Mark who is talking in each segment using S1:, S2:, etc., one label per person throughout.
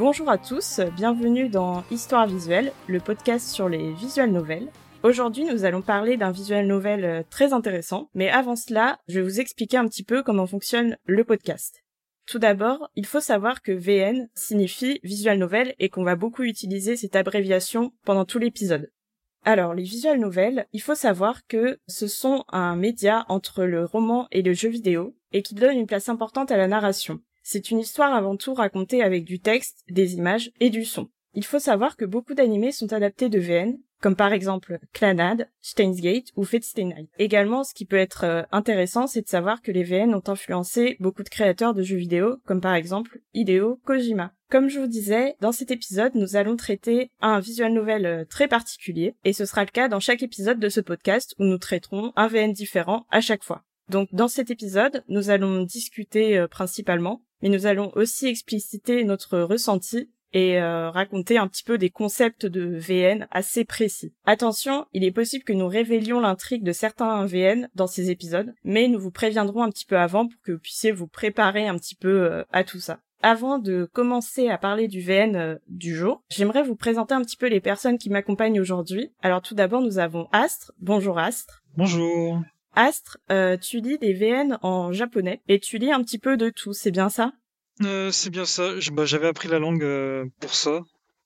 S1: Bonjour à tous, bienvenue dans Histoire visuelle, le podcast sur les visual novels. Aujourd'hui, nous allons parler d'un visual novel euh, très intéressant, mais avant cela, je vais vous expliquer un petit peu comment fonctionne le podcast. Tout d'abord, il faut savoir que VN signifie visual novel et qu'on va beaucoup utiliser cette abréviation pendant tout l'épisode. Alors, les visual novels, il faut savoir que ce sont un média entre le roman et le jeu vidéo et qui donne une place importante à la narration. C'est une histoire avant tout racontée avec du texte, des images et du son. Il faut savoir que beaucoup d'animés sont adaptés de VN, comme par exemple Clanad, Steins Gate ou Fate Stay Night. Également, ce qui peut être euh, intéressant, c'est de savoir que les VN ont influencé beaucoup de créateurs de jeux vidéo, comme par exemple Hideo Kojima. Comme je vous disais, dans cet épisode, nous allons traiter un visual novel euh, très particulier, et ce sera le cas dans chaque épisode de ce podcast où nous traiterons un VN différent à chaque fois. Donc dans cet épisode, nous allons discuter euh, principalement mais nous allons aussi expliciter notre ressenti et euh, raconter un petit peu des concepts de VN assez précis. Attention, il est possible que nous révélions l'intrigue de certains VN dans ces épisodes, mais nous vous préviendrons un petit peu avant pour que vous puissiez vous préparer un petit peu euh, à tout ça. Avant de commencer à parler du VN euh, du jour, j'aimerais vous présenter un petit peu les personnes qui m'accompagnent aujourd'hui. Alors tout d'abord, nous avons Astre. Bonjour Astre.
S2: Bonjour.
S1: Astre, tu lis des VN en japonais et tu lis un petit peu de tout, c'est bien ça?
S2: Euh, c'est bien ça. Bah, j'avais appris la langue euh, pour ça,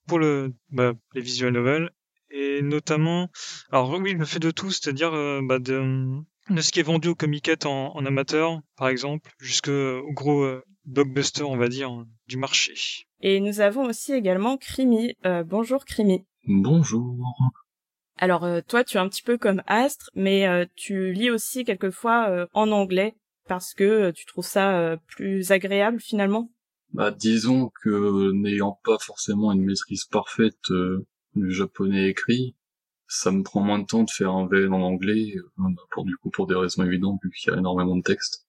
S2: pour le, bah, les visual novels, et notamment, alors oui, je me fais de tout, c'est-à-dire euh, bah, de, de, ce qui est vendu au comiquette en, en amateur, par exemple, jusqu'au gros blockbuster, on va dire, du marché.
S1: Et nous avons aussi également Crimi. bonjour Crimi.
S3: Bonjour.
S1: Alors toi, tu es un petit peu comme Astre, mais tu lis aussi quelquefois en anglais parce que euh, tu trouves ça euh, plus agréable finalement?
S3: Bah disons que n'ayant pas forcément une maîtrise parfaite euh, du japonais écrit, ça me prend moins de temps de faire un VN en anglais, pour du coup pour des raisons évidentes vu qu'il y a énormément de texte.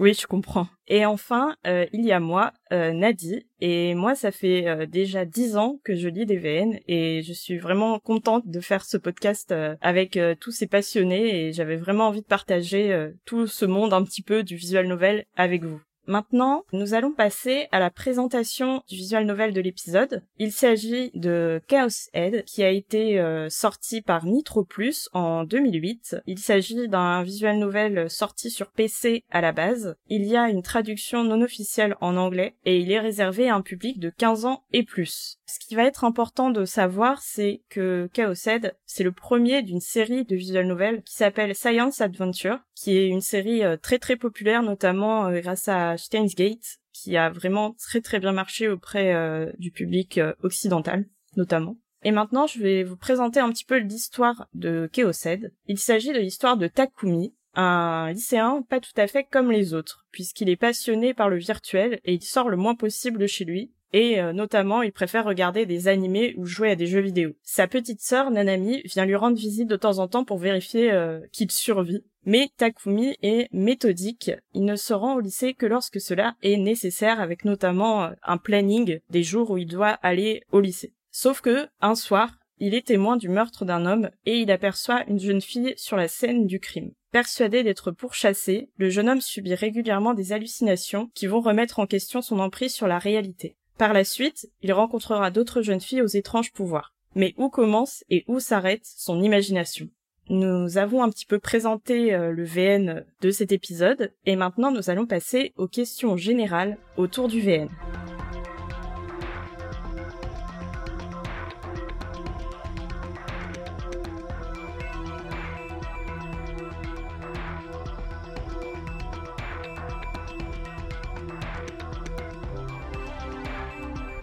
S1: Oui, je comprends. Et enfin, euh, il y a moi, euh, Nadi, et moi, ça fait euh, déjà dix ans que je lis des VN, et je suis vraiment contente de faire ce podcast avec tous ces passionnés, et j'avais vraiment envie de partager tout ce monde un petit peu du visual novel avec vous. Maintenant, nous allons passer à la présentation du visual novel de l'épisode. Il s'agit de Chaos Head qui a été euh, sorti par Nitro Plus en 2008. Il s'agit d'un visual novel sorti sur PC à la base. Il y a une traduction non officielle en anglais et il est réservé à un public de 15 ans et plus. Ce qui va être important de savoir, c'est que Chaos Head, c'est le premier d'une série de visual novels qui s'appelle Science Adventure, qui est une série euh, très très populaire, notamment euh, grâce à Steins Gate, qui a vraiment très très bien marché auprès euh, du public occidental, notamment. Et maintenant, je vais vous présenter un petit peu l'histoire de Head. Il s'agit de l'histoire de Takumi, un lycéen pas tout à fait comme les autres, puisqu'il est passionné par le virtuel et il sort le moins possible chez lui, et euh, notamment il préfère regarder des animés ou jouer à des jeux vidéo. Sa petite sœur Nanami vient lui rendre visite de temps en temps pour vérifier euh, qu'il survit. Mais Takumi est méthodique, il ne se rend au lycée que lorsque cela est nécessaire avec notamment euh, un planning des jours où il doit aller au lycée. Sauf que, un soir, il est témoin du meurtre d'un homme et il aperçoit une jeune fille sur la scène du crime. Persuadé d'être pourchassé, le jeune homme subit régulièrement des hallucinations qui vont remettre en question son emprise sur la réalité. Par la suite, il rencontrera d'autres jeunes filles aux étranges pouvoirs. Mais où commence et où s'arrête son imagination? Nous avons un petit peu présenté euh, le VN de cet épisode, et maintenant nous allons passer aux questions générales autour du VN.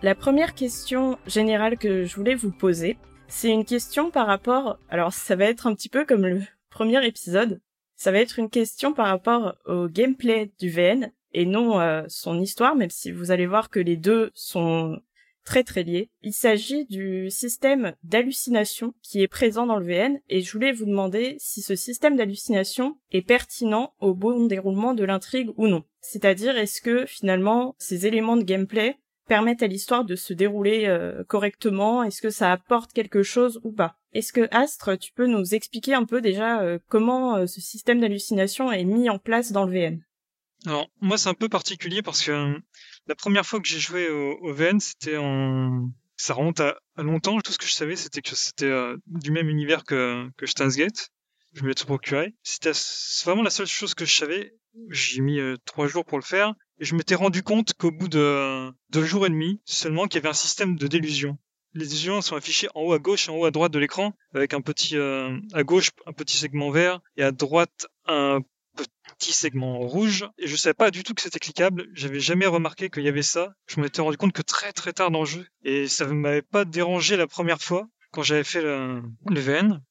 S1: La première question générale que je voulais vous poser, c'est une question par rapport, alors ça va être un petit peu comme le premier épisode, ça va être une question par rapport au gameplay du VN et non euh, son histoire, même si vous allez voir que les deux sont très très liés. Il s'agit du système d'hallucination qui est présent dans le VN et je voulais vous demander si ce système d'hallucination est pertinent au bon déroulement de l'intrigue ou non. C'est-à-dire est-ce que finalement ces éléments de gameplay permettent à l'histoire de se dérouler euh, correctement Est-ce que ça apporte quelque chose ou pas? Est-ce que Astre, tu peux nous expliquer un peu déjà euh, comment euh, ce système d'hallucination est mis en place dans le VN
S2: Alors, moi, c'est un peu particulier parce que la première fois que j'ai joué au, VN, c'était en... Ça remonte à, longtemps. Tout ce que je savais, c'était que c'était du même univers que, que. Je me l'ai procuré. C'était vraiment la seule chose que je savais. J'ai mis euh, trois jours pour le faire. Et je m'étais rendu compte qu'au bout de deux jours et demi, seulement qu'il y avait un système de délusion. Les illusions sont affichées en haut à gauche et en haut à droite de l'écran, avec un petit euh, à gauche un petit segment vert et à droite un petit segment rouge. Et je savais pas du tout que c'était cliquable. J'avais jamais remarqué qu'il y avait ça. Je m'en étais rendu compte que très très tard dans le jeu. Et ça ne m'avait pas dérangé la première fois quand j'avais fait le, le VN.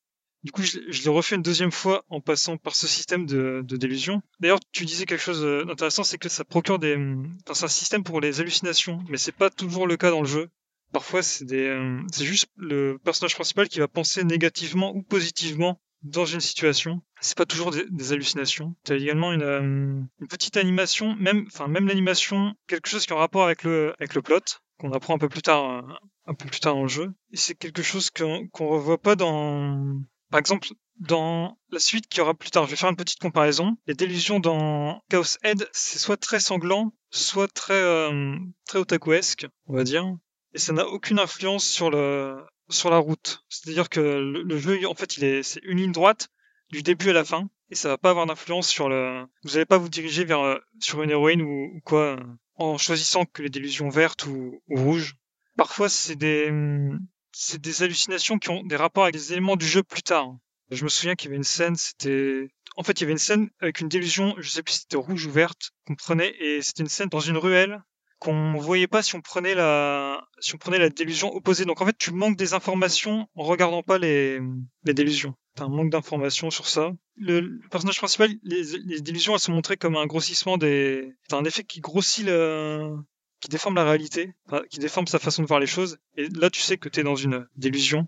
S2: Du coup, je, je l'ai refait une deuxième fois en passant par ce système de, de délusion. D'ailleurs, tu disais quelque chose d'intéressant, c'est que ça procure des, enfin, c'est un système pour les hallucinations, mais c'est pas toujours le cas dans le jeu. Parfois, euh, c'est juste le personnage principal qui va penser négativement ou positivement dans une situation. C'est pas toujours des, des hallucinations. T'as également une, euh, une petite animation, même, enfin même l'animation, quelque chose qui est en rapport avec le avec le plot qu'on apprend un peu plus tard, euh, un peu plus tard dans le jeu. Et c'est quelque chose qu'on qu'on revoit pas dans par exemple, dans la suite qui aura plus tard, je vais faire une petite comparaison. Les délusions dans Chaos Head, c'est soit très sanglant, soit très euh, très otakuesque, on va dire. Et ça n'a aucune influence sur le sur la route. C'est-à-dire que le, jeu, en fait, il est c'est une ligne droite du début à la fin, et ça va pas avoir d'influence sur le. Vous allez pas vous diriger vers euh, sur une héroïne ou, ou quoi en choisissant que les délusions vertes ou, ou rouges. Parfois, c'est des c'est des hallucinations qui ont des rapports avec des éléments du jeu plus tard. Je me souviens qu'il y avait une scène, c'était... En fait, il y avait une scène avec une délusion, je sais plus si c'était rouge ou verte, qu'on prenait, et c'était une scène dans une ruelle qu'on voyait pas si on prenait la si on prenait la délusion opposée. Donc en fait, tu manques des informations en regardant pas les les délusions. T'as un manque d'informations sur ça. Le, le, personnage principal, les, les délusions, elles sont montrées comme un grossissement des. T'as un effet qui grossit le qui déforme la réalité, enfin, qui déforme sa façon de voir les choses. Et là, tu sais que t'es dans une délusion.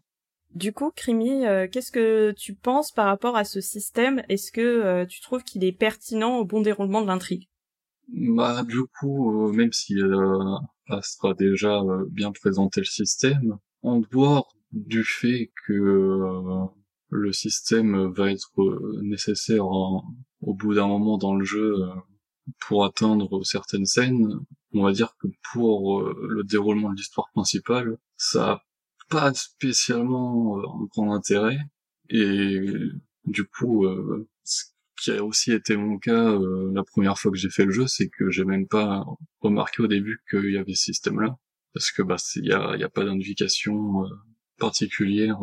S1: Du coup, Crimi, euh, qu'est-ce que tu penses par rapport à ce système? Est-ce que euh, tu trouves qu'il est pertinent au bon déroulement de l'intrigue?
S3: Bah, du coup, euh, même si euh, Astra déjà euh, bien présenté le système, en dehors du fait que euh, le système va être nécessaire en, au bout d'un moment dans le jeu pour atteindre certaines scènes, on va dire que pour euh, le déroulement de l'histoire principale, ça a pas spécialement euh, un grand intérêt. Et du coup, euh, ce qui a aussi été mon cas la première fois que j'ai fait le jeu, c'est que j'ai même pas remarqué au début qu'il y avait ce système-là, parce que bah il y y a pas d'indication particulière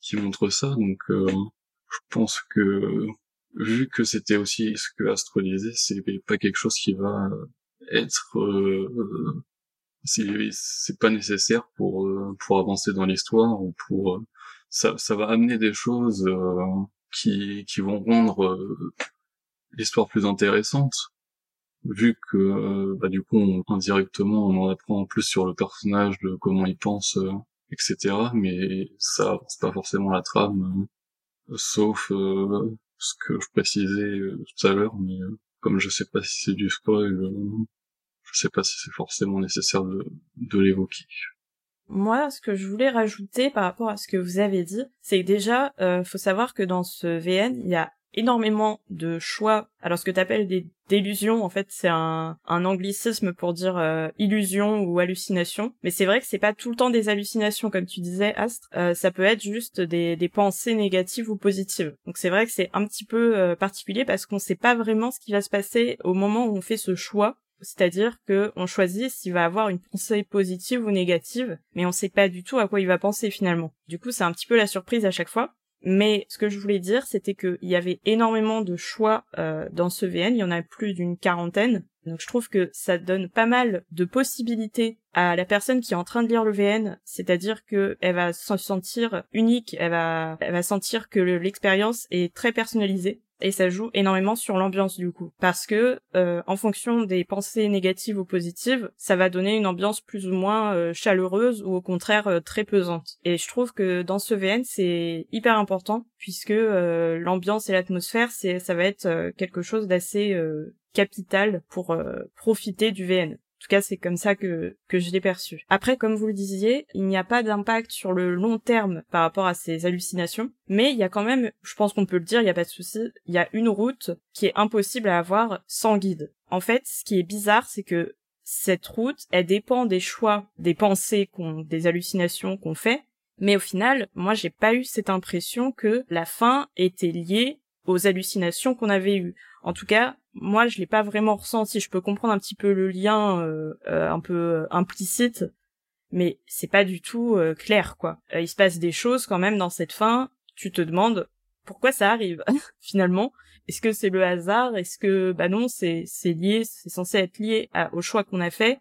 S3: qui montre ça, donc je pense que vu que c'était aussi ce que Astro disait, c'est pas quelque chose qui va être euh, c'est pas nécessaire pour euh, pour avancer dans l'histoire ou pour euh, ça ça va amener des choses euh, qui qui vont rendre l'histoire plus intéressante. Vu que bah du coup indirectement on en apprend plus sur le personnage de comment il pense etc mais ça avance pas forcément la trame sauf ce que je précisais tout à l'heure mais comme je sais pas si c'est du spoil, euh, je sais pas si c'est forcément nécessaire de, de l'évoquer.
S1: Moi, ce que je voulais rajouter par rapport à ce que vous avez dit, c'est que déjà, euh, faut savoir que dans ce VN, il y a énormément de choix. Alors ce que tu appelles des délusions, en fait, c'est un, un anglicisme pour dire euh, illusion ou hallucination. Mais c'est vrai que c'est pas tout le temps des hallucinations, comme tu disais, Astre. Euh, ça peut être juste des, des pensées négatives ou positives. Donc c'est vrai que c'est un petit peu euh, particulier parce qu'on sait pas vraiment ce qui va se passer au moment où on fait ce choix. C'est-à-dire que on choisit s'il va avoir une pensée positive ou négative, mais on sait pas du tout à quoi il va penser finalement. Du coup, c'est un petit peu la surprise à chaque fois. Mais ce que je voulais dire, c'était qu'il y avait énormément de choix euh, dans ce VN. Il y en a plus d'une quarantaine. Donc je trouve que ça donne pas mal de possibilités à la personne qui est en train de lire le VN, c'est-à-dire que elle va se sentir unique, elle va, elle va sentir que l'expérience est très personnalisée et ça joue énormément sur l'ambiance du coup. Parce que euh, en fonction des pensées négatives ou positives ça va donner une ambiance plus ou moins euh, chaleureuse ou au contraire euh, très pesante. Et je trouve que dans ce VN c'est hyper important puisque l'ambiance et l'atmosphère c'est ça va être quelque chose d'assez capital pour profiter du VN tout cas, c'est comme ça que, que je l'ai perçu. Après, comme vous le disiez, il n'y a pas d'impact sur le long terme par rapport à ces hallucinations, mais il y a quand même, je pense qu'on peut le dire, il n'y a pas de souci, il y a une route qui est impossible à avoir sans guide. En fait, ce qui est bizarre, c'est que cette route, elle dépend des choix, des pensées qu'on, des hallucinations qu'on fait, mais au final, moi, j'ai pas eu cette impression que la fin était liée aux hallucinations qu'on avait eues. En tout cas, moi je l'ai pas vraiment ressenti. Je peux comprendre un petit peu le lien euh, euh, un peu euh, implicite, mais c'est pas du tout clair quoi. il se passe des choses quand même dans cette fin. Tu te demandes pourquoi ça arrive finalement. Est-ce que c'est le hasard? Est-ce que bah non c'est c'est lié, c'est censé être lié au choix qu'on a fait,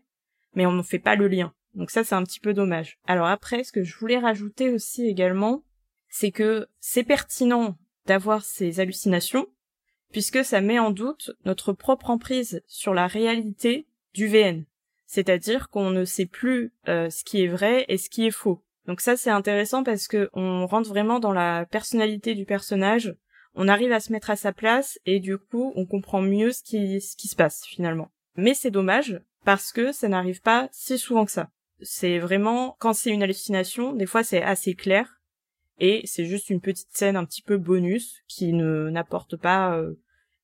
S1: mais on ne fait pas le lien. Donc ça c'est un petit peu dommage. Alors après ce que je voulais rajouter aussi également, c'est que c'est pertinent d'avoir ces hallucinations puisque ça met en doute notre propre emprise sur la réalité du VN. C'est-à-dire qu'on ne sait plus euh, ce qui est vrai et ce qui est faux. Donc ça c'est intéressant parce que on rentre vraiment dans la personnalité du personnage, on arrive à se mettre à sa place et du coup on comprend mieux ce qui, ce qui se passe finalement. Mais c'est dommage parce que ça n'arrive pas si souvent que ça. C'est vraiment quand c'est une hallucination, des fois c'est assez clair et c'est juste une petite scène un petit peu bonus qui ne n'apporte pas euh,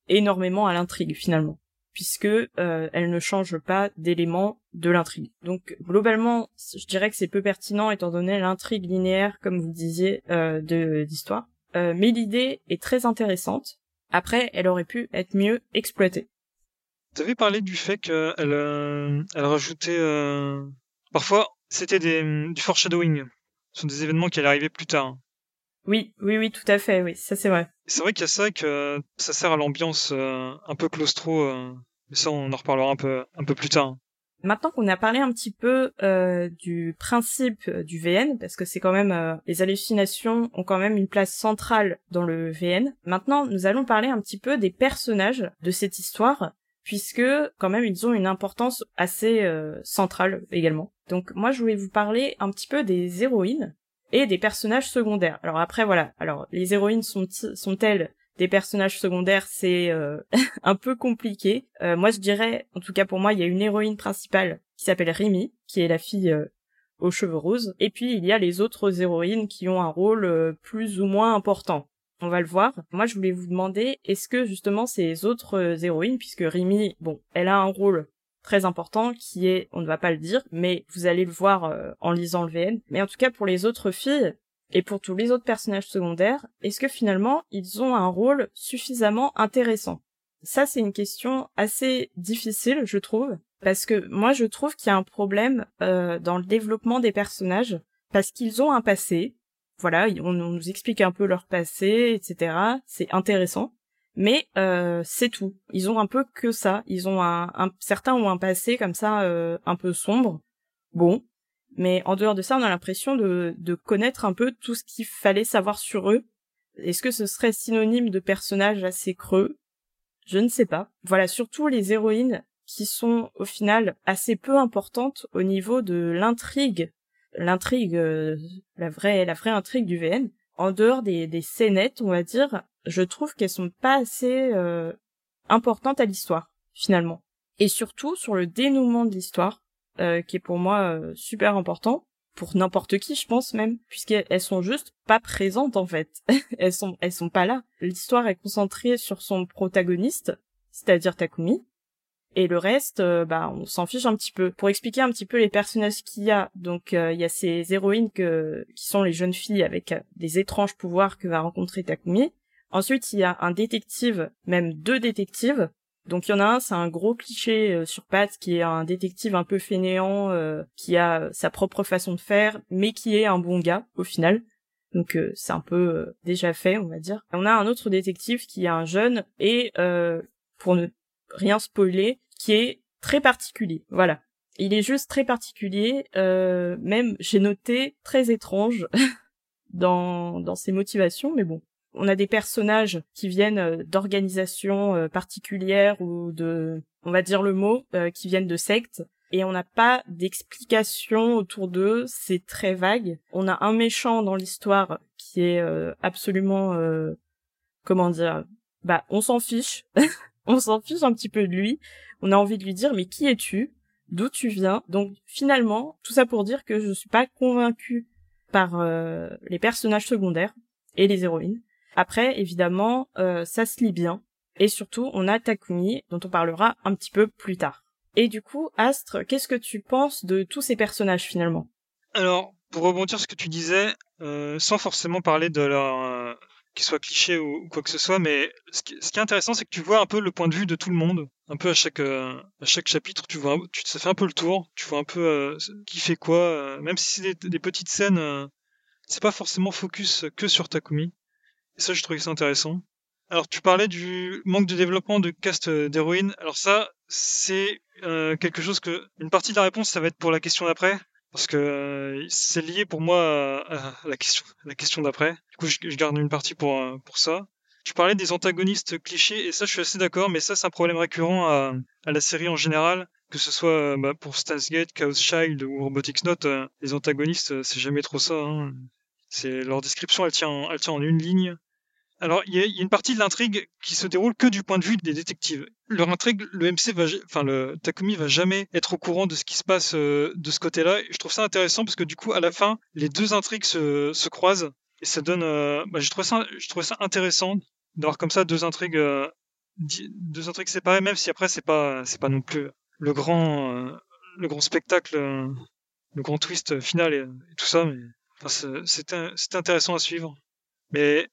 S1: énormément à l'intrigue finalement puisque euh, elle ne change pas d'éléments de l'intrigue. Donc globalement, je dirais que c'est peu pertinent étant donné l'intrigue linéaire, comme vous disiez, euh, de d'histoire. Mais l'idée est très intéressante. Après, elle aurait pu être mieux exploitée.
S2: Tu avais parlé du fait qu'elle elle rajoutait parfois c'était du foreshadowing sur des événements qui allaient arriver plus tard.
S1: Oui, oui, oui, tout à fait, oui, ça c'est vrai.
S2: C'est vrai qu'il y a ça que ça sert à l'ambiance euh, un peu claustro, euh, mais ça on en reparlera un peu, un peu plus tard.
S1: Maintenant qu'on a parlé un petit peu euh, du principe du VN, parce que c'est quand même les hallucinations ont quand même une place centrale dans le VN. Maintenant, nous allons parler un petit peu des personnages de cette histoire, puisque quand même ils ont une importance assez centrale également. Donc moi je voulais vous parler un petit peu des héroïnes et des personnages secondaires. Alors après voilà, alors les héroïnes sont sont-elles des personnages secondaires, c'est euh, un peu compliqué. Euh, moi je dirais, en tout cas pour moi, il y a une héroïne principale qui s'appelle Rimi, qui est la fille euh, aux cheveux roses, et puis il y a les autres héroïnes qui ont un rôle plus ou moins important. On va le voir. Moi, je voulais vous demander, est-ce que justement ces autres héroïnes, puisque Rimi, bon, elle a un rôle très important qui est, on ne va pas le dire, mais vous allez le voir euh, en lisant le VN. Mais en tout cas pour les autres filles et pour tous les autres personnages secondaires, est-ce que finalement ils ont un rôle suffisamment intéressant? Ça c'est une question assez difficile je trouve, parce que moi je trouve qu'il y a un problème euh, dans le développement des personnages, parce qu'ils ont un passé, voilà, on nous explique un peu leur passé, etc. C'est intéressant mais euh, c'est tout. Ils ont un peu que ça. Ils ont un, un certains ont un passé comme ça euh, un peu sombre. Bon, mais en dehors de ça, on a l'impression de, de connaître un peu tout ce qu'il fallait savoir sur eux. Est-ce que ce serait synonyme de personnages assez creux? Je ne sais pas. Voilà, surtout les héroïnes qui sont au final assez peu importantes au niveau de l'intrigue, l'intrigue, euh, la vraie, la vraie intrigue du VN. En dehors des, des scénettes, on va dire, je trouve qu'elles sont pas assez euh, importantes à l'histoire finalement. Et surtout sur le dénouement de l'histoire, euh, qui est pour moi euh, super important pour n'importe qui, je pense même, puisqu'elles sont juste pas présentes en fait. elles sont elles sont pas là. L'histoire est concentrée sur son protagoniste, c'est-à-dire Takumi, et le reste, bah, on s'en fiche un petit peu. Pour expliquer un petit peu les personnages qu'il y a, donc il y a ces héroïnes que, qui sont les jeunes filles avec des étranges pouvoirs que va rencontrer Takumi. Ensuite, il y a un détective, même deux détectives. Donc il y en a un, c'est un gros cliché euh, sur pattes qui est un détective un peu fainéant, euh, qui a sa propre façon de faire, mais qui est un bon gars au final. Donc euh, c'est un peu déjà fait, on va dire. On a un autre détective qui est un jeune et pour ne rien spoiler, qui est très particulier. Voilà. Il est juste très particulier, même j'ai noté très étrange dans dans ses motivations, mais bon, on a des personnages qui viennent euh, d'organisations euh, particulières ou de, on va dire le mot, euh, qui viennent de sectes. Et on n'a pas d'explication autour d'eux, c'est très vague. On a un méchant dans l'histoire qui est absolument, comment dire, bah on s'en fiche, on s'en fiche un petit peu de lui. On a envie de lui dire mais qui es-tu? D'où tu viens? Donc finalement, tout ça pour dire que je suis pas convaincue par euh, les personnages secondaires et les héroïnes. Après, évidemment, euh, ça se lit bien. Et surtout, on a Takumi, dont on parlera un petit peu plus tard. Et du coup, Astre, qu'est-ce que tu penses de tous ces personnages finalement?
S2: Alors, pour rebondir sur ce que tu disais, euh, sans forcément parler de leur euh, qu'ils soient clichés ou, quoi que ce soit, mais ce qui, est intéressant, c'est que tu vois un peu le point de vue de tout le monde, un peu à chaque à chaque chapitre, tu vois, ça fait un peu le tour, tu vois un peu qui fait quoi, même si c'est des, des, petites scènes, c'est pas forcément focus que sur Takumi. Et ça, je trouvais ça intéressant. Alors, tu parlais du manque de développement de cast d'héroïnes. Alors ça, c'est quelque chose que une partie de la réponse, ça va être pour la question d'après parce que euh, c'est lié pour moi à, la question, la question d'après. Du coup, je, garde une partie pour euh, pour ça. Tu parlais des antagonistes clichés et ça, je suis assez d'accord, mais ça, c'est un problème récurrent à, à la série en général, que ce soit euh, bah, pour Steins Gate, Chaos Child ou Robotics Note, les antagonistes, c'est jamais trop ça. Hein. C'est leur description, elle tient, elle tient en une ligne. Alors, il y, a une partie de l'intrigue qui se déroule que du point de vue des détectives. Leur intrigue, le MC va, enfin, le Takumi va jamais être au courant de ce qui se passe euh, de ce côté-là. Je trouve ça intéressant parce que du coup, à la fin, les deux intrigues se, se croisent et ça donne. Euh, bah, je trouve ça, je trouve ça intéressant d'avoir comme ça deux intrigues, euh, deux intrigues séparées, même si après c'est pas, c'est pas non plus le grand, le grand spectacle, le grand twist final et, tout ça. Mais enfin, c'est intéressant à suivre. Mais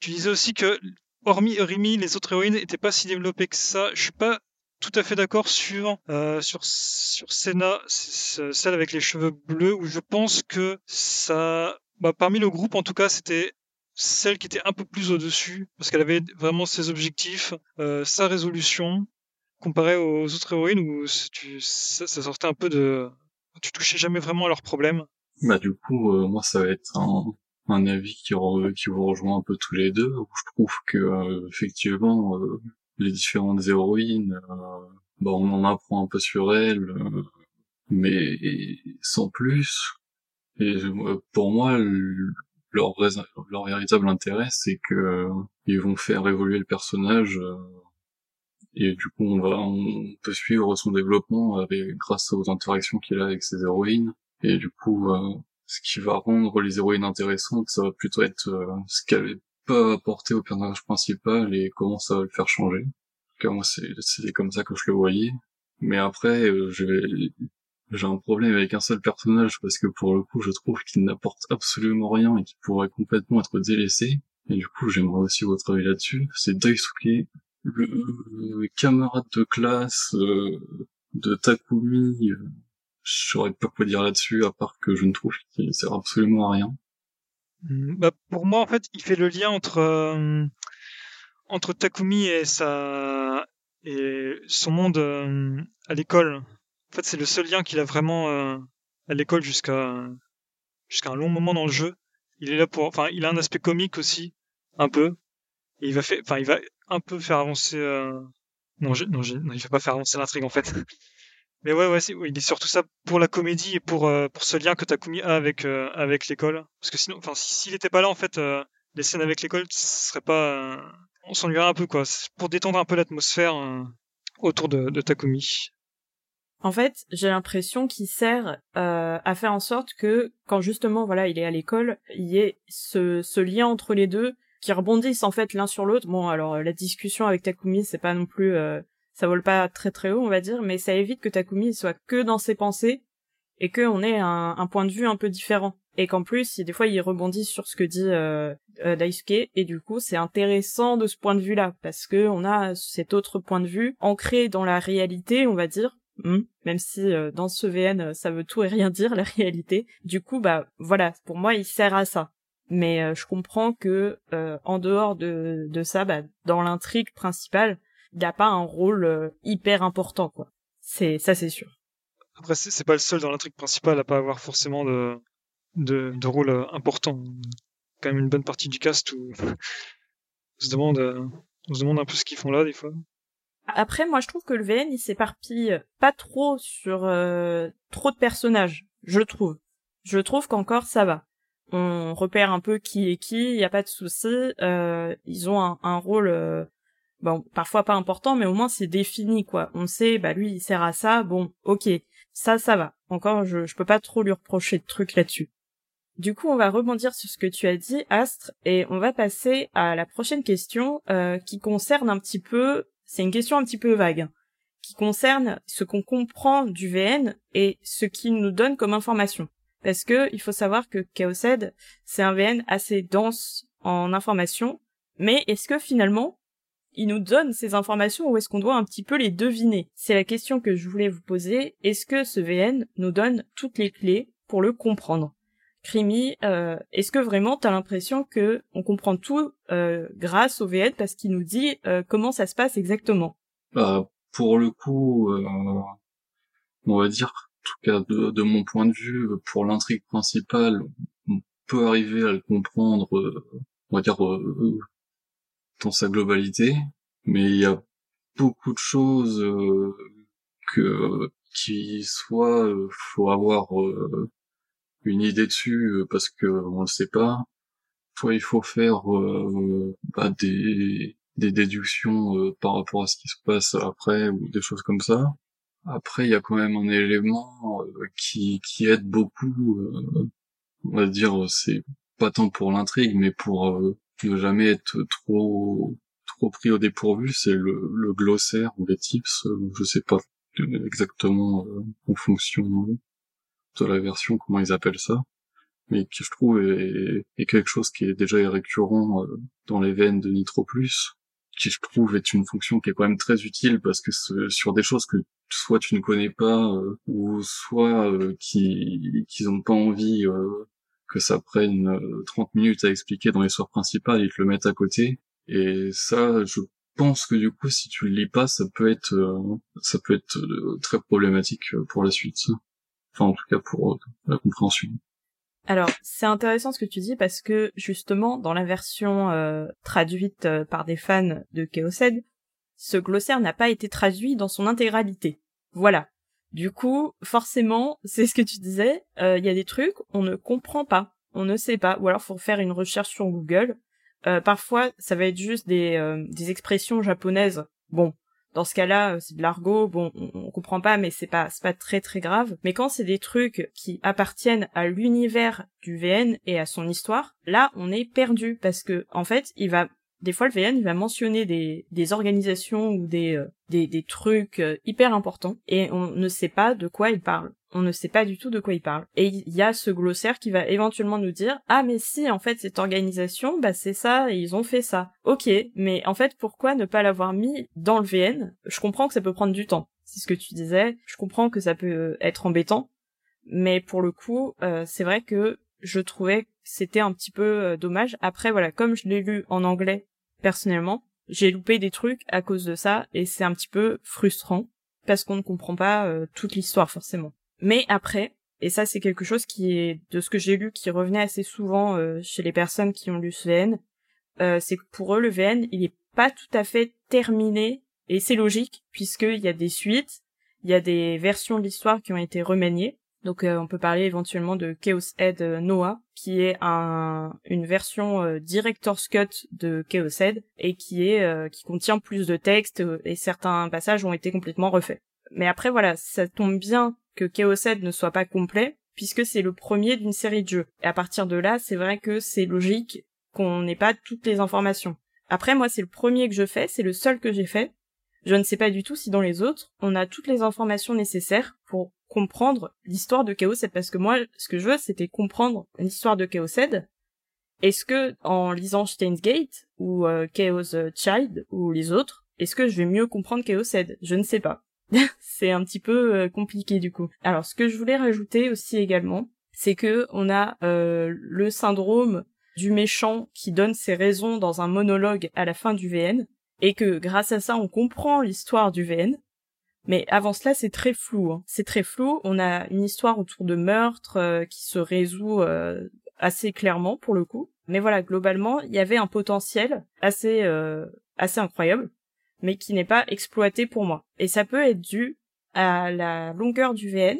S2: tu disais aussi que, hormis Rimi, les autres héroïnes n'étaient pas si développées que ça. Je suis pas tout à fait d'accord sur euh, sur sur Senna, celle avec les cheveux bleus, où je pense que ça, bah, parmi le groupe en tout cas, c'était celle qui était un peu plus au-dessus, parce qu'elle avait vraiment ses objectifs, euh, sa résolution, comparé aux autres héroïnes où tu, ça, ça, sortait un peu de, tu touchais jamais vraiment à leurs problèmes.
S3: Bah du coup, euh, moi ça va être un, un avis qui, re, qui vous rejoint un peu tous les deux, où je trouve que euh, effectivement euh, les différentes héroïnes, euh, bah, on en apprend un peu sur elles, mais sans plus. Et pour moi, leur, leur véritable intérêt, c'est que ils vont faire évoluer le personnage et du coup on va on peut suivre son développement avec grâce aux interactions qu'il a avec ses héroïnes et du coup euh, ce qui va rendre les héroïnes intéressantes, ça va plutôt être euh, ce qu'elle peut apporter au personnage principal et comment ça va le faire changer. Car moi, c'est comme ça que je le voyais. Mais après, euh, j'ai un problème avec un seul personnage parce que pour le coup, je trouve qu'il n'apporte absolument rien et qu'il pourrait complètement être délaissé. Et du coup, j'aimerais aussi votre avis là-dessus. C'est Daisuke, le, le, camarade de classe euh, de Takumi, euh, je saurais pas quoi dire là-dessus, à part que je ne trouve qu'il sert absolument à rien.
S2: Bah, pour moi, en fait, il fait le lien entre euh, entre Takumi et sa et son monde euh, à l'école. En fait, c'est le seul lien qu'il a vraiment euh, à l'école jusqu'à jusqu'à un long moment dans le jeu. Il est là pour, enfin, il a un aspect comique aussi, un peu. Et il va faire, enfin, il va un peu faire avancer. Euh... Non, je, non, je, non, il va pas faire avancer l'intrigue en fait. Mais ouais, ouais, c'est, il est surtout ça pour la comédie et pour euh, pour ce lien que Takumi a avec euh, avec l'école. Parce que sinon, enfin, s'il était pas là, en fait, euh, les scènes avec l'école, ce serait pas, euh, on s'ennuierait un peu quoi. Pour détendre un peu l'atmosphère euh, autour de, de Takumi.
S1: En fait, j'ai l'impression qu'il sert à faire en sorte que quand justement, voilà, il est à l'école, il y ait ce ce lien entre les deux qui rebondissent en fait l'un sur l'autre. Bon, alors la discussion avec Takumi, c'est pas non plus ça vole pas très très haut, on va dire, mais ça évite que Takumi soit que dans ses pensées et qu'on ait un, point de vue un peu différent. Et qu'en plus, des fois, il rebondit sur ce que dit euh, euh, Daisuke, et du coup, c'est intéressant de ce point de vue-là, parce que on a cet autre point de vue ancré dans la réalité, on va dire, hmm, même si euh, dans ce VN, ça veut tout et rien dire, la réalité. Du coup, bah voilà, pour moi, il sert à ça. Mais je comprends que en dehors de, de ça, bah, dans l'intrigue principale, il a pas un rôle euh, hyper important quoi. C'est ça c'est sûr.
S2: Après c'est pas le seul dans l'intrigue principale à pas avoir forcément de de, de rôle euh, important. Quand même une bonne partie du cast où on se demande euh, on se demande un peu ce qu'ils font là des fois.
S1: Après moi je trouve que le VN il s'éparpille pas trop sur euh, trop de personnages, je trouve. Je trouve qu'encore ça va. On repère un peu qui est qui, il y a pas de souci. Euh, ils ont un, un rôle euh, bon, parfois pas important, mais au moins c'est défini, quoi. On sait, bah lui, il sert à ça, bon, ok. Ça, ça va. Encore, je, je peux pas trop lui reprocher de trucs là-dessus. Du coup, on va rebondir sur ce que tu as dit, Astre, et on va passer à la prochaine question euh, qui concerne un petit peu, c'est une question un petit peu vague, qui concerne ce qu'on comprend du VN et ce qu'il nous donne comme information. Parce que il faut savoir que Chaosed, c'est un VN assez dense en informations, mais est-ce que finalement il nous donne ces informations ou est-ce qu'on doit un petit peu les deviner. C'est la question que je voulais vous poser. Est-ce que ce VN nous donne toutes les clés pour le comprendre? Crimi, euh, est-ce que vraiment t'as l'impression que on comprend tout euh, grâce au VN parce qu'il nous dit euh, comment ça se passe exactement?
S3: Bah pour le coup, on va dire, en tout cas de, de, mon point de vue, pour l'intrigue principale, on peut arriver à le comprendre, on va dire dans sa globalité, mais il y a beaucoup de choses euh, que qui soit euh, faut avoir euh, une idée dessus parce que on le sait pas, soit il faut faire bah, des des déductions par rapport à ce qui se passe après ou des choses comme ça. Après, il y a quand même un élément qui qui aide beaucoup. on va dire, c'est pas tant pour l'intrigue, mais pour ne jamais être trop trop pris au dépourvu, c'est le, le, glossaire ou les tips, euh, je sais pas exactement euh, en fonction de la version comment ils appellent ça, mais qui je trouve est, est quelque chose qui est déjà récurrent euh, dans les veines de Nitro Plus, qui je trouve est une fonction qui est quand même très utile parce que sur des choses que soit tu ne connais pas ou soit qui qu'ils ont pas envie que ça prenne 30 euh, minutes à expliquer dans l'histoire principale, ils te le mettent à côté. Et ça, je pense que du coup, si tu le lis pas, ça peut être, euh, ça peut être euh, très problématique pour la suite. Enfin, en tout cas, pour la compréhension.
S1: Alors, c'est intéressant ce que tu dis parce que justement, dans la version traduite par des fans de Chaosed, ce glossaire n'a pas été traduit dans son intégralité. Voilà. Du coup, forcément, c'est ce que tu disais, euh, il y a des trucs, on ne comprend pas, on ne sait pas, ou alors faut faire une recherche sur Google. Euh, parfois, ça va être juste des, euh, des expressions japonaises. Bon, dans ce cas-là, c'est de l'argot, bon, on, on, comprend pas, mais c'est pas, c'est pas très très grave. Mais quand c'est des trucs qui appartiennent à l'univers du VN et à son histoire, là, on est perdu parce que, en fait, il va des fois le VN il va mentionner des, des organisations ou des, euh, des, des trucs euh, hyper importants et on ne sait pas de quoi il parle. On ne sait pas du tout de quoi il parle. Et il y a ce glossaire qui va éventuellement nous dire ah mais si en fait cette organisation bah c'est ça et ils ont fait ça. Ok mais en fait pourquoi ne pas l'avoir mis dans le VN Je comprends que ça peut prendre du temps. C'est ce que tu disais. Je comprends que ça peut être embêtant. Mais pour le coup, euh, c'est vrai que je trouvais que c'était un petit peu dommage. Après voilà, comme je l'ai lu en anglais personnellement. J'ai loupé des trucs à cause de ça et c'est un petit peu frustrant parce qu'on ne comprend pas euh, toute l'histoire forcément. Mais après, et ça c'est quelque chose qui est de ce que j'ai lu qui revenait assez souvent euh, chez les personnes qui ont lu ce VN, euh, c'est que pour eux le VN il est pas tout à fait terminé et c'est logique puisqu'il y a des suites, il y a des versions de l'histoire qui ont été remaniées donc euh, on peut parler éventuellement de Chaos Head euh, Noah, qui est un, une version euh, director's cut de Chaos Head et qui est qui contient plus de texte et certains passages ont été complètement refaits. Mais après voilà, ça tombe bien que Chaos Head ne soit pas complet puisque c'est le premier d'une série de jeux. Et à partir de là, c'est vrai que c'est logique qu'on n'ait pas toutes les informations. Après moi c'est le premier que je fais, c'est le seul que j'ai fait. Je ne sais pas du tout si dans les autres, on a toutes les informations nécessaires pour comprendre l'histoire de Chaos parce que moi, ce que je veux, c'était comprendre l'histoire de Chaos Est-ce que, en lisant Steins Gate, ou euh, Chaos Child, ou les autres, est-ce que je vais mieux comprendre Chaos Je ne sais pas. c'est un petit peu euh, compliqué du coup. Alors, ce que je voulais rajouter aussi également, c'est que on a euh, le syndrome du méchant qui donne ses raisons dans un monologue à la fin du VN, et que grâce à ça, on comprend l'histoire du VN, mais avant cela, c'est très flou. Hein. C'est très flou. On a une histoire autour de meurtre euh, qui se résout euh, assez clairement pour le coup. Mais voilà, globalement, il y avait un potentiel assez euh, assez incroyable, mais qui n'est pas exploité pour moi. Et ça peut être dû à la longueur du VN,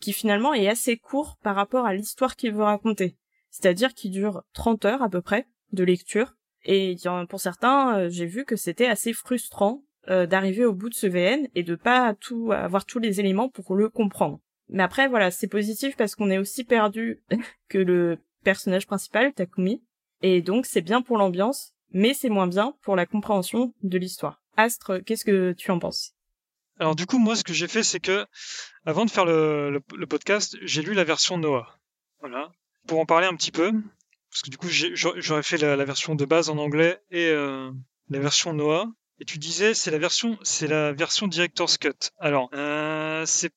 S1: qui finalement est assez court par rapport à l'histoire qu'il veut raconter. C'est-à-dire qu'il dure 30 heures à peu près de lecture. Et pour certains, j'ai vu que c'était assez frustrant euh, d'arriver au bout de ce VN et de pas tout avoir tous les éléments pour le comprendre. Mais après, voilà, c'est positif parce qu'on est aussi perdu que le personnage principal, Takumi. Et donc, c'est bien pour l'ambiance, mais c'est moins bien pour la compréhension de l'histoire. Astre, qu'est-ce que tu en penses?
S2: Alors du coup, moi, ce que j'ai fait, c'est que, avant de faire le, podcast, j'ai lu la version Noah. Voilà. Pour en parler un petit peu, parce que du coup, j'aurais fait la, version de base en anglais et euh, la version Noah. Et tu disais, c'est la version, c'est la version Director's Cut. Alors, euh, c'est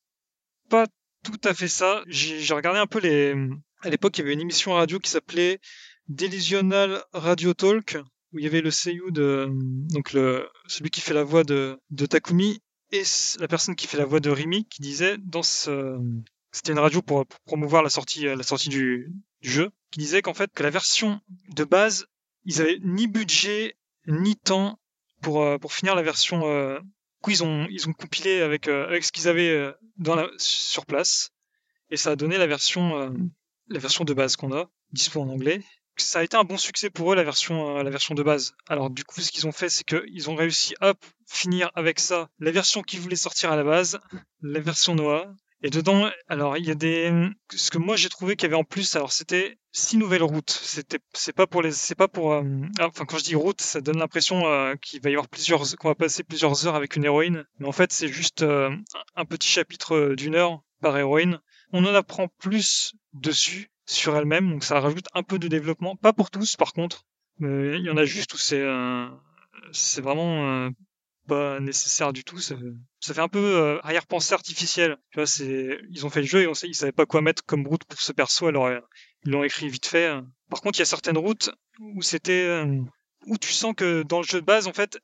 S2: pas tout à fait ça. J'ai regardé un peu les. À l'époque, il y avait une émission radio qui s'appelait Delusional Radio Talk, où il y avait le seiyuu de donc le celui qui fait la voix de, de Takumi et la personne qui fait la voix de Rimi qui disait dans ce c'était une radio pour, promouvoir la sortie la sortie du, du jeu qui disait qu'en fait que la version de base ils avaient ni budget ni temps pour euh, pour finir la version euh, ils ont ils ont compilé avec euh, avec ce qu'ils avaient dans sur place et ça a donné la version la version de base qu'on a dispo en anglais ça a été un bon succès pour eux la version la version de base. Alors du coup ce qu'ils ont fait c'est qu'ils ont réussi à finir avec ça la version qu'ils voulaient sortir à la base, la version Noah. Et dedans, alors il y a des ce que moi j'ai trouvé qu'il y avait en plus. Alors c'était six nouvelles routes. C'était c'est pas pour les c'est pas pour euh, enfin quand je dis route ça donne l'impression euh, qu'il va y avoir plusieurs qu'on va passer plusieurs heures avec une héroïne. Mais en fait c'est juste un petit chapitre d'une heure par héroïne. On en apprend plus dessus sur elle-même, donc ça rajoute un peu de développement. Pas pour tous, par contre. Mais il y en a juste où c'est euh, c'est vraiment euh, pas nécessaire du tout. Ça fait un peu euh, arrière-pensée artificielle. Ils ont fait le jeu et on sait, ils savaient pas quoi mettre comme route pour ce perso, alors ils l'ont écrit vite fait. Par contre, il y a certaines routes où c'était où tu sens que dans le jeu de base, en fait,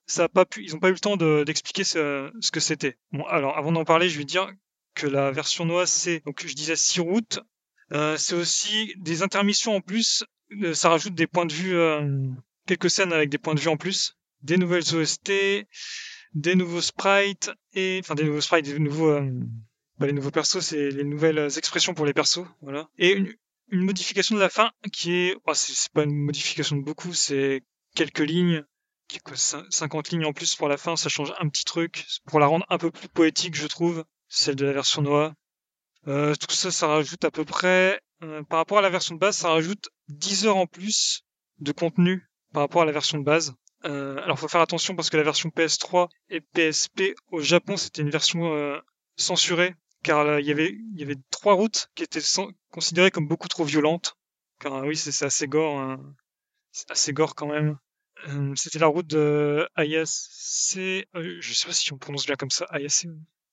S2: ils ont pas eu le temps d'expliquer ce, que c'était. Bon, alors avant d'en parler, je vais dire que la version noire, c'est donc je disais six routes euh, c'est aussi des intermissions en plus. Euh, ça rajoute des points de vue, euh, quelques scènes avec des points de vue en plus, des nouvelles OST, des nouveaux sprites et enfin des nouveaux sprites, des nouveaux bah, les nouveaux persos, c'est les nouvelles expressions pour les persos, voilà. Et une, modification de la fin qui est, oh, c'est pas une modification de beaucoup, c'est quelques lignes, 50 lignes en plus pour la fin, ça change un petit truc pour la rendre un peu plus poétique, je trouve, celle de la version Noah. Euh, tout ça, ça rajoute à peu près, euh, par rapport à la version de base, ça rajoute 10 heures en plus de contenu par rapport à la version de base. Euh, alors, faut faire attention parce que la version PS3 et PSP au Japon, c'était une version euh, censurée, car il y avait y avait trois routes qui étaient considérées comme beaucoup trop violentes. Car oui, c'est assez gore, hein. c'est assez gore quand même. c'était la route de Ayase, je sais pas si on prononce bien comme ça, Ayase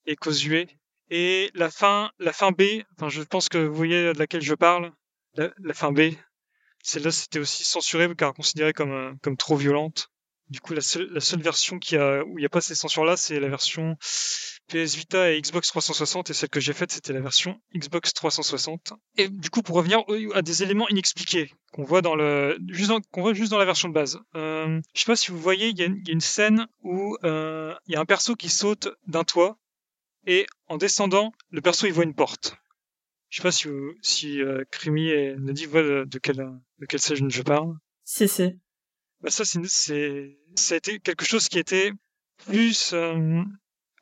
S2: et Kozue, et la fin, la fin B, enfin, je pense que vous voyez de laquelle je parle, la, fin B, celle-là c'était aussi censurée car considérée comme, euh, comme trop violente. Du coup, la seule, la seule version qui a, où il n'y a pas ces censures-là, c'est la version PS Vita et Xbox 360, et celle que j'ai faite, c'était la version Xbox 360. Et du coup, pour revenir à des éléments inexpliqués qu'on voit dans juste voit juste dans la version de base. Euh, je sais pas si vous voyez, il y, a une scène où euh, il y a un perso qui saute d'un toit et en descendant, le perso il voit une porte. Je sais pas si si euh, Krimi et Nadi voient de, de quelle de quelle scène je parle.
S1: Si si.
S2: Bah ça c'est été quelque chose qui était plus euh,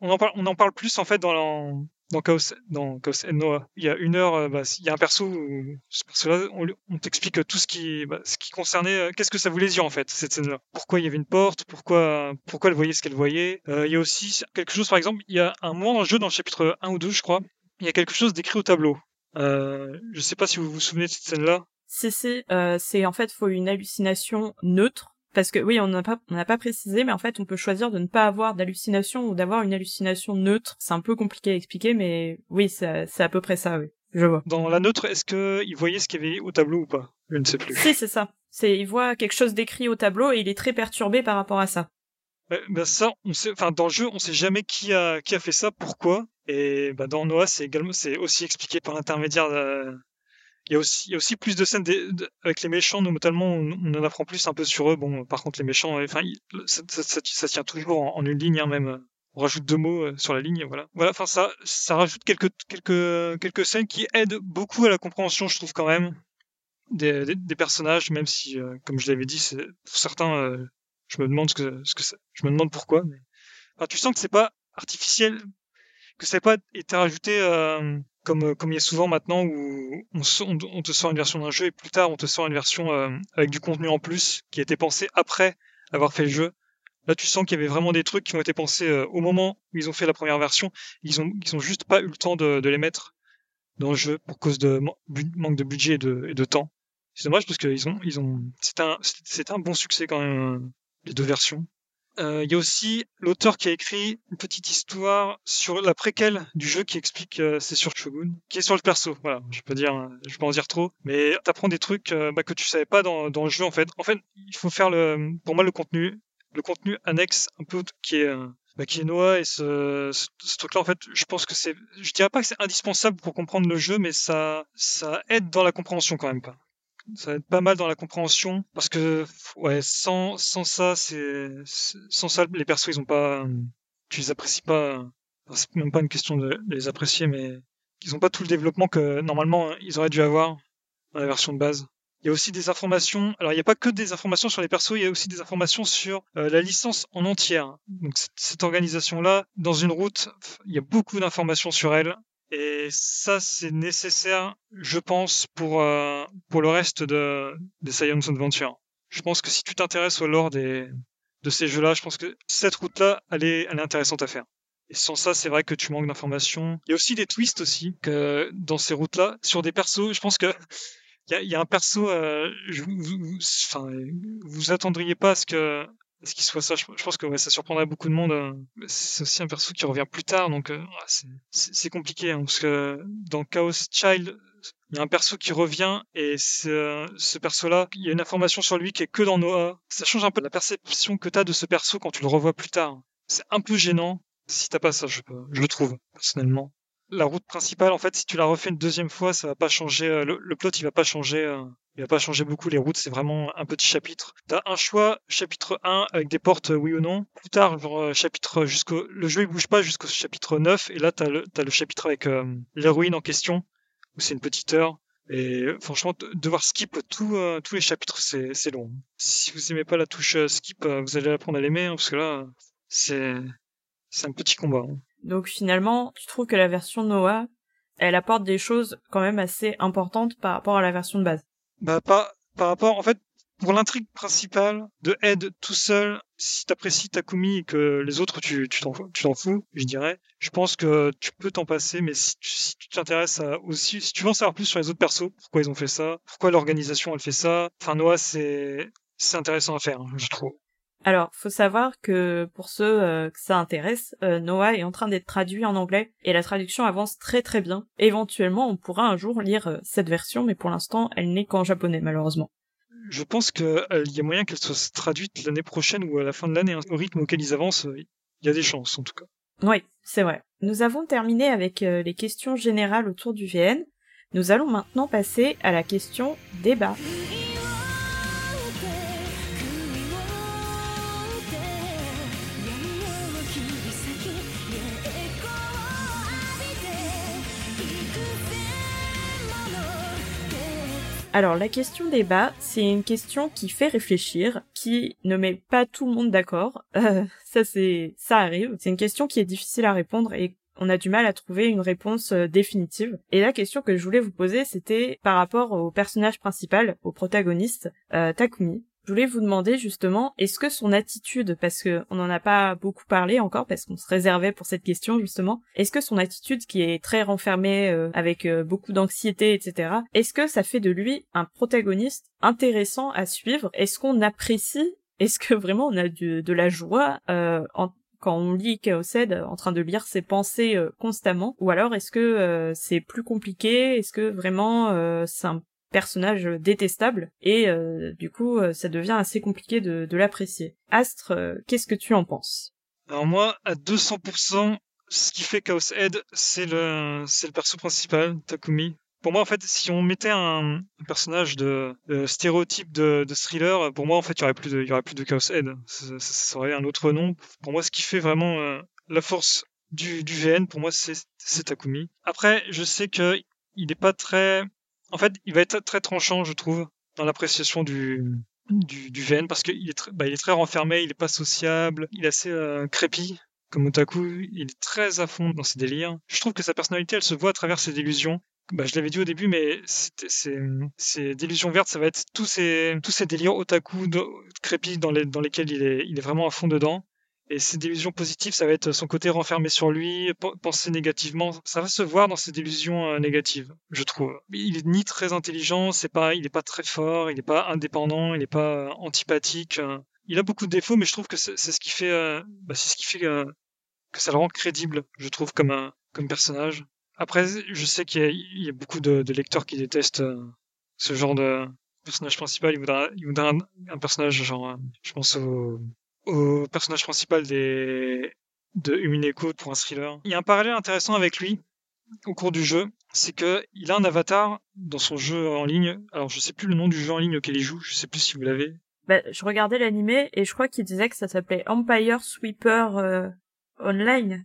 S2: on en parle on en parle plus en fait dans dans Chaos, dans Chaos Noah. Il y a une heure, euh, bah, il y a un perso où ce perso-là, on, on t'explique tout ce qui, bah, ce qui concernait, euh, qu'est-ce que ça voulait dire en fait cette scène-là. Pourquoi il y avait une porte, pourquoi, pourquoi elle voyait ce qu'elle voyait. Euh, il y a aussi quelque chose, par exemple, il y a un moment dans le jeu, dans le chapitre 1 ou 2, je crois, il y a quelque chose d'écrit au tableau. Euh, je sais pas si vous vous souvenez de cette scène-là.
S1: C'est c'est euh, c'est en fait faut une hallucination neutre parce que oui, on n'a pas, on n'a pas précisé, mais en fait, on peut choisir de ne pas avoir d'hallucination ou d'avoir une hallucination neutre. C'est un peu compliqué à expliquer, mais oui, c'est à peu près ça, oui. Je vois.
S2: Dans la neutre, est-ce que il voyait ce qu'il y avait au tableau ou pas? Je ne sais plus.
S1: Si, c'est ça. C'est, il voit quelque chose d'écrit au tableau et il est très perturbé par rapport à ça.
S2: ben ça, on sait, enfin, dans le jeu, on sait jamais qui a, qui a fait ça, pourquoi. Et bah, dans Noah, c'est également, c'est aussi expliqué par l'intermédiaire de, il y a aussi, il y a aussi plus de scènes avec les méchants, notamment, on, on, en apprend plus un peu sur eux. Bon, par contre, les méchants, enfin, ça, ça, ça, tient toujours en, une ligne, hein, même. On rajoute deux mots euh, sur la ligne, voilà. Voilà, enfin, ça, ça rajoute quelques, quelques, quelques scènes qui aident beaucoup à la compréhension, je trouve, quand même, des, des, personnages, même si, euh, comme je l'avais dit, pour certains, euh, je me demande ce que, ce que. Je me demande pourquoi, enfin, tu sens que c'est pas artificiel que ça n'ait pas été rajouté euh, comme comme il y a souvent maintenant où on, te sort une version d'un jeu et plus tard on te sort une version euh, avec du contenu en plus qui a été pensé après avoir fait le jeu. Là, tu sens qu'il y avait vraiment des trucs qui ont été pensés euh, au moment où ils ont fait la première version. Ils ont ils ont juste pas eu le temps de, de les mettre dans le jeu pour cause de manque de budget et de, et de temps. C'est dommage parce qu'ils ont ils ont c'est un un bon succès quand même les deux versions. Euh, il y a aussi l'auteur qui a écrit une petite histoire sur la préquelle du jeu qui explique euh, c'est sur Shogun, qui est sur le perso. Voilà, je peux dire, je peux en dire trop, mais t'apprends des trucs euh, bah, que tu savais pas dans, dans le jeu en fait. En fait, il faut faire le, pour moi le contenu, le contenu annexe un peu qui est bah, qui est Noah et ce, ce, truc-là en fait, je pense que c'est, je dirais pas que c'est indispensable pour comprendre le jeu, mais ça ça aide dans la compréhension quand même pas ça va être pas mal dans la compréhension parce que ouais sans sans ça c'est sans ça les persos ils ont pas tu les apprécies pas c'est même pas une question de les apprécier mais ils ont pas tout le développement que normalement ils auraient dû avoir dans la version de base. Il y a aussi des informations alors il n'y a pas que des informations sur les persos il y a aussi des informations sur euh, la licence en entière. Donc cette organisation là dans une route il y a beaucoup d'informations sur elle et ça, c'est nécessaire, je pense, pour, euh, pour le reste de, des Science Adventure. Je pense que si tu t'intéresses au lore des, de ces jeux-là, je pense que cette route-là, elle est, elle est intéressante à faire. Et sans ça, c'est vrai que tu manques d'informations. Il y a aussi des twists aussi que dans ces routes-là sur des persos. Je pense que il y a, y a, un perso. Euh, je, vous, enfin, vous attendriez pas à ce que est-ce qu'il soit ça je, pense que ça surprendrait beaucoup de monde. Hein. C'est aussi un perso qui revient plus tard, donc euh, c'est compliqué. Hein, parce que dans Chaos Child, il y a un perso qui revient et ce, perso-là, il y a une information sur lui qui est que dans Noah. Ça change un peu la perception que tu as de ce perso quand tu le revois plus tard. C'est un peu gênant si t'as pas ça, je le trouve personnellement la route principale, en fait, si tu la refais une deuxième fois, ça va pas changer. Euh, le, plot, il va pas changer. Euh, il va pas changer beaucoup. Les routes, c'est vraiment un petit chapitre. T'as un choix, chapitre 1 avec des portes, oui ou non. Plus tard, euh, chapitre jusqu'au, le jeu il bouge pas jusqu'au chapitre 9 et là t'as le as le chapitre avec l'héroïne en question où c'est une petite heure. Et franchement, devoir skip tous tous les chapitres, c'est long. Si vous aimez pas la touche skip, vous allez apprendre à l'aimer hein, parce que là, c'est c'est un petit combat. Hein.
S1: Donc finalement, tu trouves que la version Noah, elle apporte des choses quand même assez importantes par rapport à la version de base.
S2: Bah pas par rapport, en fait, pour l'intrigue principale de Ed tout seul, si t'apprécies Takumi et que les autres tu t'en tu t'en fous, je dirais, je pense que tu peux t'en passer. Mais si tu t'intéresses aussi, si tu veux en savoir plus sur les autres persos, pourquoi ils ont fait ça, pourquoi l'organisation elle fait ça, enfin Noah c'est c'est intéressant à faire, je trouve.
S1: Alors, faut savoir que pour ceux euh, que ça intéresse, euh, Noah est en train d'être traduit en anglais et la traduction avance très très bien. Éventuellement, on pourra un jour lire euh, cette version, mais pour l'instant, elle n'est qu'en japonais malheureusement.
S2: Je pense qu'il y a moyen qu'elle soit traduite l'année prochaine ou à la fin de l'année. Hein. Au rythme auquel ils avancent, il y a des chances en tout cas.
S1: Oui, c'est vrai. Nous avons terminé avec les questions générales autour du VN. Nous allons maintenant passer à la question débat. Alors la question débat, c'est une question qui fait réfléchir, qui ne met pas tout le monde d'accord. Euh, ça c'est, ça arrive. C'est une question qui est difficile à répondre et on a du mal à trouver une réponse euh, définitive. Et la question que je voulais vous poser, c'était par rapport au personnage principal, au protagoniste, euh, Takumi. Je voulais vous demander justement, est-ce que son attitude, parce que on n'en a pas beaucoup parlé encore, parce qu'on se réservait pour cette question justement, est-ce que son attitude qui est très renfermée, euh, avec euh, beaucoup d'anxiété, etc., est-ce que ça fait de lui un protagoniste intéressant à suivre? Est-ce qu'on apprécie? Est-ce que vraiment on a de la joie euh, quand on lit Chaosed en train de lire ses pensées constamment? Ou alors est-ce que c'est plus compliqué? Est-ce que vraiment c'est un personnage détestable et euh, du coup euh, ça devient assez compliqué de, l'apprécier. Astre, euh, qu'est-ce que tu en penses?
S2: Alors moi, à 200%, ce qui fait Chaos Head, c'est le c'est le perso principal, Takumi. Pour moi, en fait, si on mettait un, personnage de, stéréotype de, thriller, pour moi, en fait, il y aurait plus de, Chaos Head. Ça, aurait un autre nom. Pour moi, ce qui fait vraiment la force du, du VN, pour moi, c'est Takumi. Après, je sais que il n'est pas très en fait, il va être très tranchant, je trouve, dans l'appréciation du, du, du VN parce qu'il est, très, bah, il est très renfermé, il est pas sociable, il est assez euh, crépi. comme otaku, il est très à fond dans ses délires. Je trouve que sa personnalité, elle se voit à travers ses illusions. Bah, je l'avais dit au début, mais c'est d'illusions vertes, ça va être tous ces, tous ces délires otaku crépis dans, les, dans lesquels il est, il est vraiment à fond dedans. Et ces délusions positives, ça va être son côté renfermé sur lui, penser négativement. Ça va se voir dans ces délusions euh, négatives, je trouve. Il est ni très intelligent, c'est pas, il est pas très fort, il est pas indépendant, il est pas euh, antipathique. Euh. Il a beaucoup de défauts, mais je trouve que c'est ce qui fait, bah, c'est ce qui fait que ça le rend crédible, je trouve, comme un, comme personnage. Après, je sais qu'il y, a beaucoup de, lecteurs qui détestent ce genre de personnage principal. Il voudrait, il voudrait un personnage genre, je pense au au personnage principal des de Umineko pour un thriller. Il y a un parallèle intéressant avec lui au cours du jeu, c'est que il a un avatar dans son jeu en ligne. Alors je sais plus le nom du jeu en ligne auquel il joue, je sais plus si vous l'avez.
S1: Bah, je regardais l'animé et je crois qu'il disait que ça s'appelait Empire Sweeper euh, Online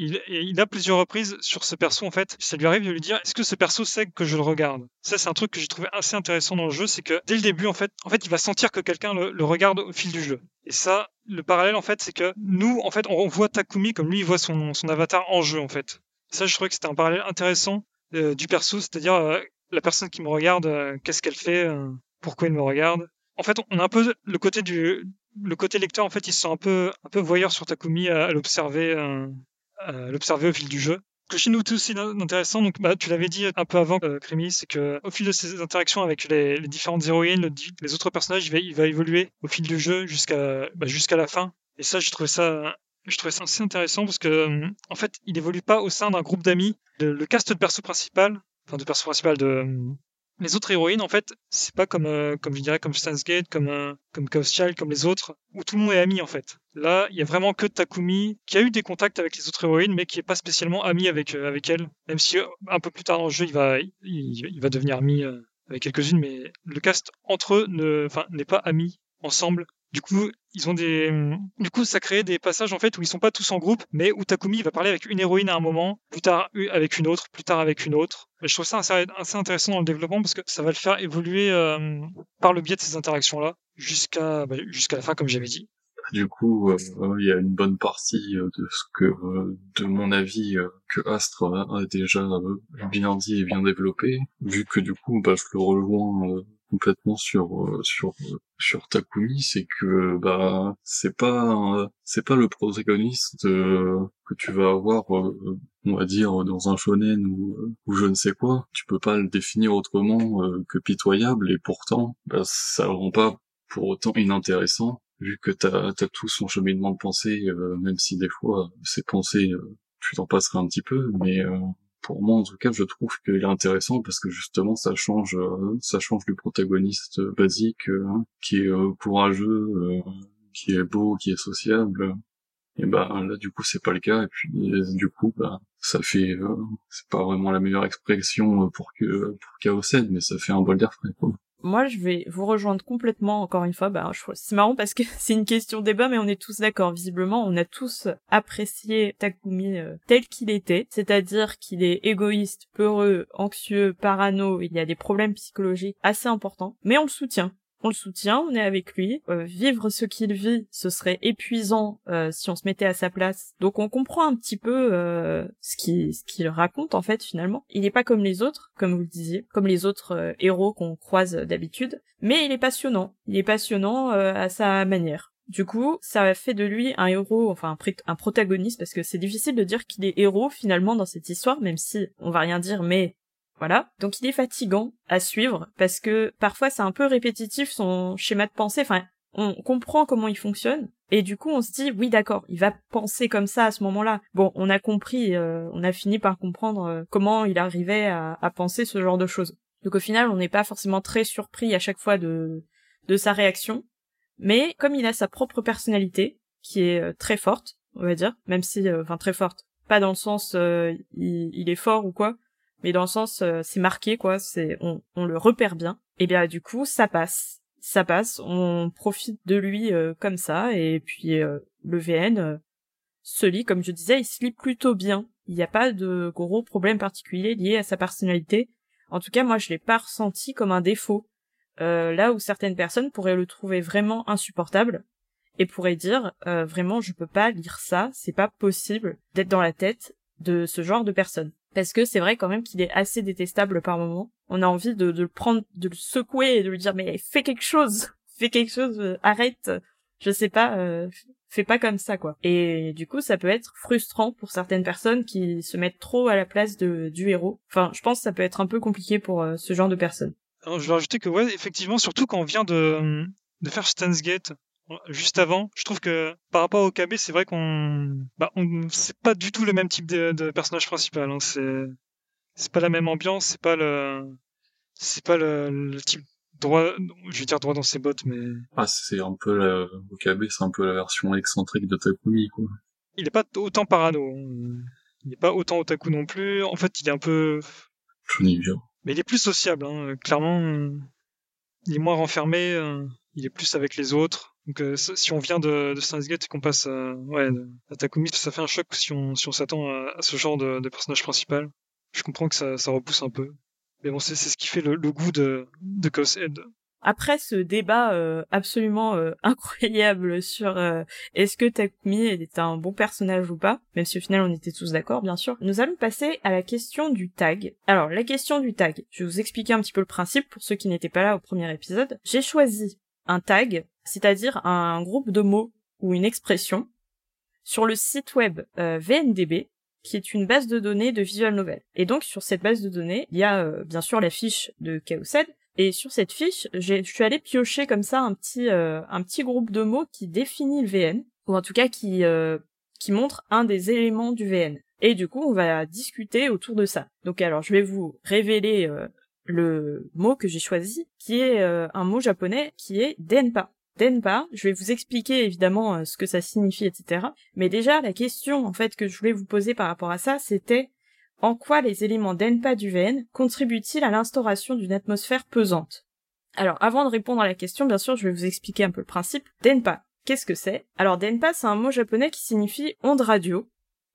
S2: il, a plusieurs reprises sur ce perso en fait. Ça lui arrive de lui dire est-ce que ce perso sait que je le regarde? Ça c'est un truc que j'ai trouvé assez intéressant dans le jeu, c'est que dès le début en fait, en fait il va sentir que quelqu'un le, regarde au fil du jeu. Et ça, le parallèle en fait, c'est que nous en fait on voit Takumi comme lui il voit son, son avatar en jeu en fait. Ça je trouvais que c'était un parallèle intéressant euh, du perso, c'est-à-dire euh, la personne qui me regarde, euh, qu'est-ce qu'elle fait, pourquoi elle me regarde? En fait, on a un peu le côté du le côté lecteur en fait, il se sent un peu un peu voyeur sur Takumi à, l'observer l'observer au fil du jeu. Ce que chez nous aussi intéressant, donc bah, tu l'avais dit un peu avant, euh, c'est que au fil de ses interactions avec les, différentes héroïnes, les autres personnages, il va, il va évoluer au fil du jeu jusqu'à bah, jusqu'à la fin. Et ça, je trouvais ça je trouvais ça assez intéressant parce que en fait, il évolue pas au sein d'un groupe d'amis. Le, le, cast de perso principal, enfin de perso principal de les autres héroïnes, en fait, c'est pas comme, euh, comme je dirais, comme Stan's Gate, comme, euh, comme Chaos comme les autres, où tout le monde est ami, en fait. Là, il y a vraiment que Takumi, qui a eu des contacts avec les autres héroïnes, mais qui est pas spécialement ami avec, euh, avec elle. Même si, un peu plus tard dans le jeu, il va, il, va devenir ami avec quelques-unes, mais le cast entre eux ne, n'est pas ami ensemble. Du coup, ils ont des, du coup, ça crée des passages en fait où ils sont pas tous en groupe, mais où Takumi va parler avec une héroïne à un moment, plus tard avec une autre, plus tard avec une autre. Et je trouve ça assez, intéressant dans le développement parce que ça va le faire évoluer euh, par le biais de ces interactions-là jusqu'à bah, jusqu'à la fin, comme j'avais dit.
S3: Du coup, euh, il y a une bonne partie euh, de ce que, de mon avis, que Astre a, déjà bien dit et bien développé, vu que du coup, bah, je le rejoins complètement sur euh, sur sur Takumi, c'est que bah c'est pas c'est pas le protagoniste euh, que tu vas avoir euh, on va dire dans un shonen ou ou je ne sais quoi, tu peux pas le définir autrement que pitoyable et pourtant bah, ça rend pas pour autant inintéressant vu que t'as as tout son cheminement de pensée même si des fois ses pensées tu t'en passerais un petit peu mais pour moi en tout cas je trouve qu'il est intéressant parce que justement ça change euh, ça change du protagoniste basique euh, qui est euh, courageux qui est beau qui est sociable. Et ben là du coup c'est pas le cas. Et puis du coup bah ça fait c'est pas vraiment la meilleure expression pour que pour Chaos mais ça fait un bol d'air frais quoi
S1: moi, je vais vous rejoindre complètement, encore une fois. Bah, c'est marrant parce que c'est une question débat, mais on est tous d'accord. Visiblement, on a tous apprécié Takumi euh, tel qu'il était, c'est-à-dire qu'il est égoïste, peureux, anxieux, parano. Il y a des problèmes psychologiques assez importants, mais on le soutient on le soutient, on est avec lui. Euh, vivre ce qu'il vit, ce serait épuisant euh, si on se mettait à sa place. Donc on comprend un petit peu euh, ce qu'il ce qu'il raconte en fait finalement. Il n'est pas comme les autres, comme vous le disiez, comme les autres héros qu'on croise d'habitude, mais il est passionnant. Il est passionnant à sa manière. Du coup, ça fait de lui un héros, enfin un, protagoniste, parce que c'est difficile de dire qu'il est héros finalement dans cette histoire, même si on va rien dire, mais voilà. Donc il est fatigant à suivre parce que parfois c'est un peu répétitif son schéma de pensée. Enfin, on comprend comment il fonctionne et du coup on se dit oui d'accord, il va penser comme ça à ce moment-là. Bon, on a compris, euh, on a fini par comprendre euh, comment il arrivait à, penser ce genre de choses. Donc au final, on n'est pas forcément très surpris à chaque fois de sa réaction, mais comme il a sa propre personnalité qui est euh, très forte, on va dire, même si enfin très forte, pas dans le sens il est fort ou quoi, mais dans le sens euh, c'est marqué quoi, c'est on, le repère bien. Et bien du coup ça passe, ça passe, on profite de lui euh, comme ça et puis euh, le VN se lit comme je disais, il se lit plutôt bien. Il n'y a pas de gros problèmes particuliers liés à sa personnalité. En tout cas moi je l'ai pas ressenti comme un défaut. là où certaines personnes pourraient le trouver vraiment insupportable. et pourrait dire euh, vraiment je peux pas lire ça, c'est pas possible d'être dans la tête de ce genre de personne. Parce que c'est vrai quand même qu'il est assez détestable par moment. On a envie de, le prendre, de le secouer et de lui dire mais fais quelque chose, fais quelque chose, euh, arrête, je sais pas, euh, fais pas comme ça quoi. Et du coup ça peut être frustrant pour certaines personnes qui se mettent trop à la place de, du héros. Enfin je pense que ça peut être un peu compliqué pour euh, ce genre de personnes.
S2: Je vais rajouter que ouais effectivement surtout quand on vient de, de faire Stan's Gate juste avant, je trouve que par rapport au KB, c'est vrai qu'on, bah, on, c'est pas du tout le même type de, de personnage principal. Hein. C'est, c'est pas la même ambiance, c'est pas le, c'est pas le, le, type droit, je vais dire droit dans ses bottes, mais.
S3: Ah, c'est un peu la, au KB, c'est un peu la version excentrique de Takumi, quoi.
S2: Il est pas autant parano. Hein. Il est pas autant otaku non plus. En fait, il est un peu. Mais il est plus sociable, hein. clairement. Il est moins renfermé. Euh, il est plus avec les autres. Donc euh, si on vient de, de Gate et qu'on passe à, ouais, à Takumi, ça fait un choc si on, si on s'attend à, ce genre de, de, personnage principal. Je comprends que ça, ça repousse un peu. Mais bon, c'est ce qui fait le, le goût de, de Coshead.
S1: Après ce débat euh, absolument euh, incroyable sur euh, est-ce que Takumi est un bon personnage ou pas, même si au final on était tous d'accord bien sûr, nous allons passer à la question du tag. Alors la question du tag, je vais vous expliquer un petit peu le principe pour ceux qui n'étaient pas là au premier épisode. J'ai choisi un tag, c'est-à-dire un groupe de mots ou une expression, sur le site web euh, VNDB, qui est une base de données de visual novel. Et donc sur cette base de données, il y a euh, bien sûr la fiche de Chaosed, et sur cette fiche, je suis allée piocher comme ça un petit euh, un petit groupe de mots qui définit le VN, ou en tout cas qui qui montre un des éléments du VN. Et du coup, on va discuter autour de ça. Donc alors, je vais vous révéler le mot que j'ai choisi, qui est un mot japonais qui est denpa. Denpa, je vais vous expliquer évidemment euh, ce que ça signifie, etc. Mais déjà, la question en fait que je voulais vous poser par rapport à ça, c'était en quoi les éléments denpa du VN contribuent-ils à l'instauration d'une atmosphère pesante? Alors, avant de répondre à la question, bien sûr, je vais vous expliquer un peu le principe. Denpa, qu'est-ce que c'est? Alors, denpa, c'est un mot japonais qui signifie onde radio,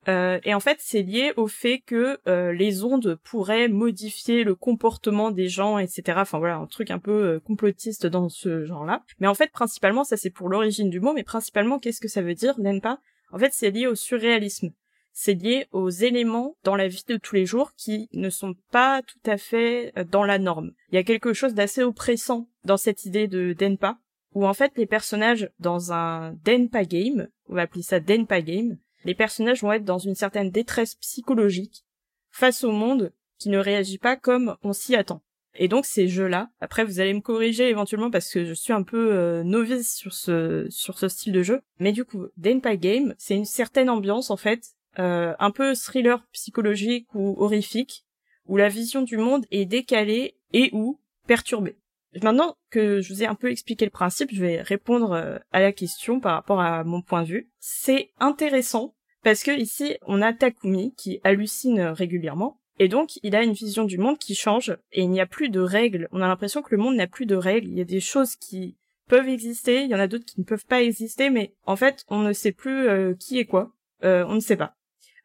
S1: euh, et en fait, c'est lié au fait que euh, les ondes pourraient modifier le comportement des gens, etc. Enfin voilà, un truc un peu euh, complotiste dans ce genre-là. Mais en fait, principalement, ça c'est pour l'origine du mot, mais principalement, qu'est-ce que ça veut dire, pas? En fait, c'est lié au surréalisme. C'est lié aux éléments dans la vie de tous les jours qui ne sont pas tout à fait euh, dans la norme. Il y a quelque chose d'assez oppressant dans cette idée de Denpa, où en fait les personnages dans un Denpa game, on va appeler ça Denpa game, les personnages vont être dans une certaine détresse psychologique face au monde qui ne réagit pas comme on s'y attend. Et donc ces jeux-là, après vous allez me corriger éventuellement parce que je suis un peu euh, novice sur ce sur ce style de jeu, mais du coup, Denpa Game, c'est une certaine ambiance en fait, euh, un peu thriller psychologique ou horrifique, où la vision du monde est décalée et ou perturbée. Maintenant que je vous ai un peu expliqué le principe, je vais répondre euh, à la question par rapport à mon point de vue. C'est intéressant parce que ici, on a Takumi qui hallucine régulièrement. Et donc, il a une vision du monde qui change et il n'y a plus de règles. On a l'impression que le monde n'a plus de règles. Il y a des choses qui peuvent exister, il y en a d'autres qui ne peuvent pas exister, mais en fait, on ne sait plus euh, qui est quoi. Euh, on ne sait pas.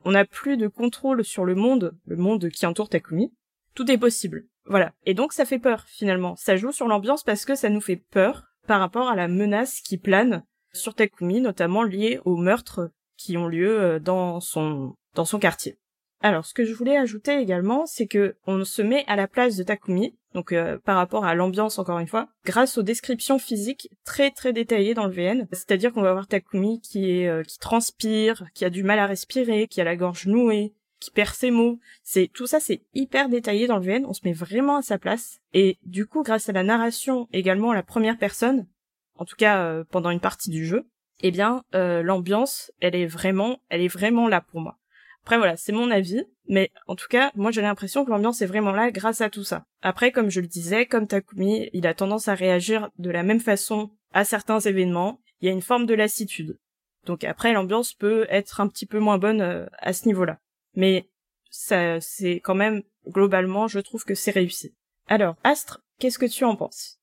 S1: On n'a plus de contrôle sur le monde, le monde qui entoure Takumi. Tout est possible. Voilà. Et donc, ça fait peur, finalement. Ça joue sur l'ambiance parce que ça nous fait peur par rapport à la menace qui plane sur Takumi, notamment liée au meurtre qui ont lieu euh, dans son dans son quartier. Alors, ce que je voulais ajouter également, c'est que on se met à la place de Takumi, donc euh, par rapport à l'ambiance encore une fois, grâce aux descriptions physiques très très détaillées dans le VN. C'est-à-dire qu'on va voir Takumi euh, qui transpire, qui a du mal à respirer, qui a la gorge nouée, qui perd ses mots. C'est tout ça, c'est hyper détaillé dans le VN. On se met vraiment à sa place. Et du coup, grâce à la narration également à la première personne, en tout cas pendant une partie du jeu, eh bien euh, l'ambiance, elle est vraiment, elle est vraiment là pour moi. Après voilà, c'est mon avis, mais en tout cas, moi j'ai l'impression que l'ambiance est vraiment là grâce à tout ça. Après, comme je le disais, comme Takumi, il a tendance à réagir de la même façon à certains événements. Il y a une forme de lassitude. Donc après, l'ambiance peut être un petit peu moins bonne euh, à ce niveau-là. Mais ça, c'est quand même globalement, je trouve que c'est réussi. Alors, Astre, qu'est-ce que tu en penses?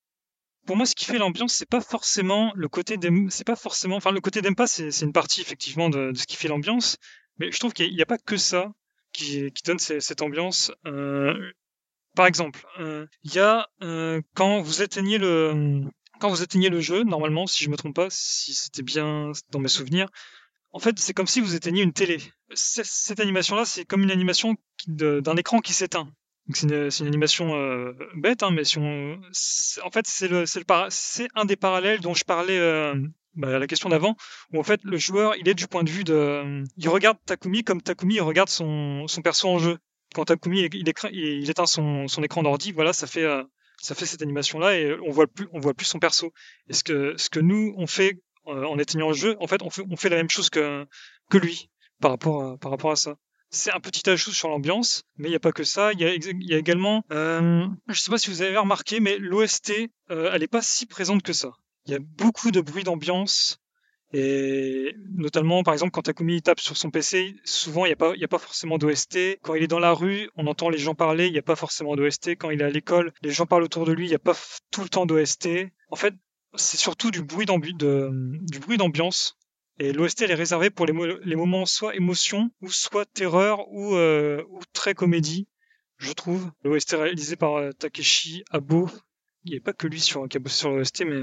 S2: Pour moi, ce qui fait l'ambiance, c'est pas forcément le côté c'est pas forcément, enfin, le côté d'Empa, c'est, une partie, effectivement, de, ce qui fait l'ambiance. Mais je trouve qu'il n'y a, pas que ça qui, donne cette ambiance. Euh, par exemple, euh, il y a, euh, quand vous éteignez le, quand vous éteignez le jeu, normalement, si je me trompe pas, si c'était bien dans mes souvenirs, en fait, c'est comme si vous éteigniez une télé. Cette animation-là, c'est comme une animation d'un écran qui s'éteint. C'est une, animation euh, bête, hein, mais si on, en fait, c'est un des parallèles dont je parlais euh, bah, à la question d'avant, où en fait le joueur, il est du point de vue de, il regarde Takumi comme Takumi regarde son, perso en jeu. Quand Takumi il, éteint son, écran d'ordi, voilà, ça fait, euh, cette animation-là et on voit plus, voit plus son perso. Et ce que, ce que nous on fait en éteignant le jeu, en fait, on fait, la même chose que, lui par rapport, à, ça c'est un petit ajout sur l'ambiance, mais il n'y a pas que ça. Il y a, également, euh, je ne sais pas si vous avez remarqué, mais l'OST, euh, elle n'est pas si présente que ça. Il y a beaucoup de bruit d'ambiance, et notamment, par exemple, quand Takumi tape sur son PC, souvent il n'y y a pas forcément d'OST. Quand il est dans la rue, on entend les gens parler, il n'y a pas forcément d'OST. Quand il est à l'école, les gens parlent autour de lui, il n'y a pas tout le temps d'OST. En fait, c'est surtout du bruit d'ambiance et l'OST, elle est réservée pour les, moments soit émotion, ou soit terreur, ou, euh, ou très comédie, je trouve. L'OST réalisé par euh, Takeshi Abo. Il n'y avait pas que lui qui a bossé sur l'OST, mais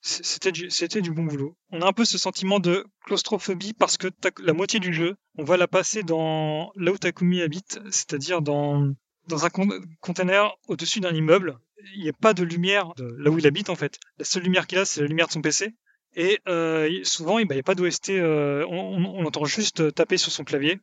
S2: c'était du, bon boulot. On a un peu ce sentiment de claustrophobie parce que la moitié du jeu, on va la passer dans là où Takumi habite, c'est-à-dire dans, dans un container au-dessus d'un immeuble. Il n'y a pas de lumière là où il habite en fait. La seule lumière qu'il a, c'est la lumière de son PC. Et euh, souvent, il n'y a pas d'OST, euh, on, on, entend juste euh, taper sur son clavier.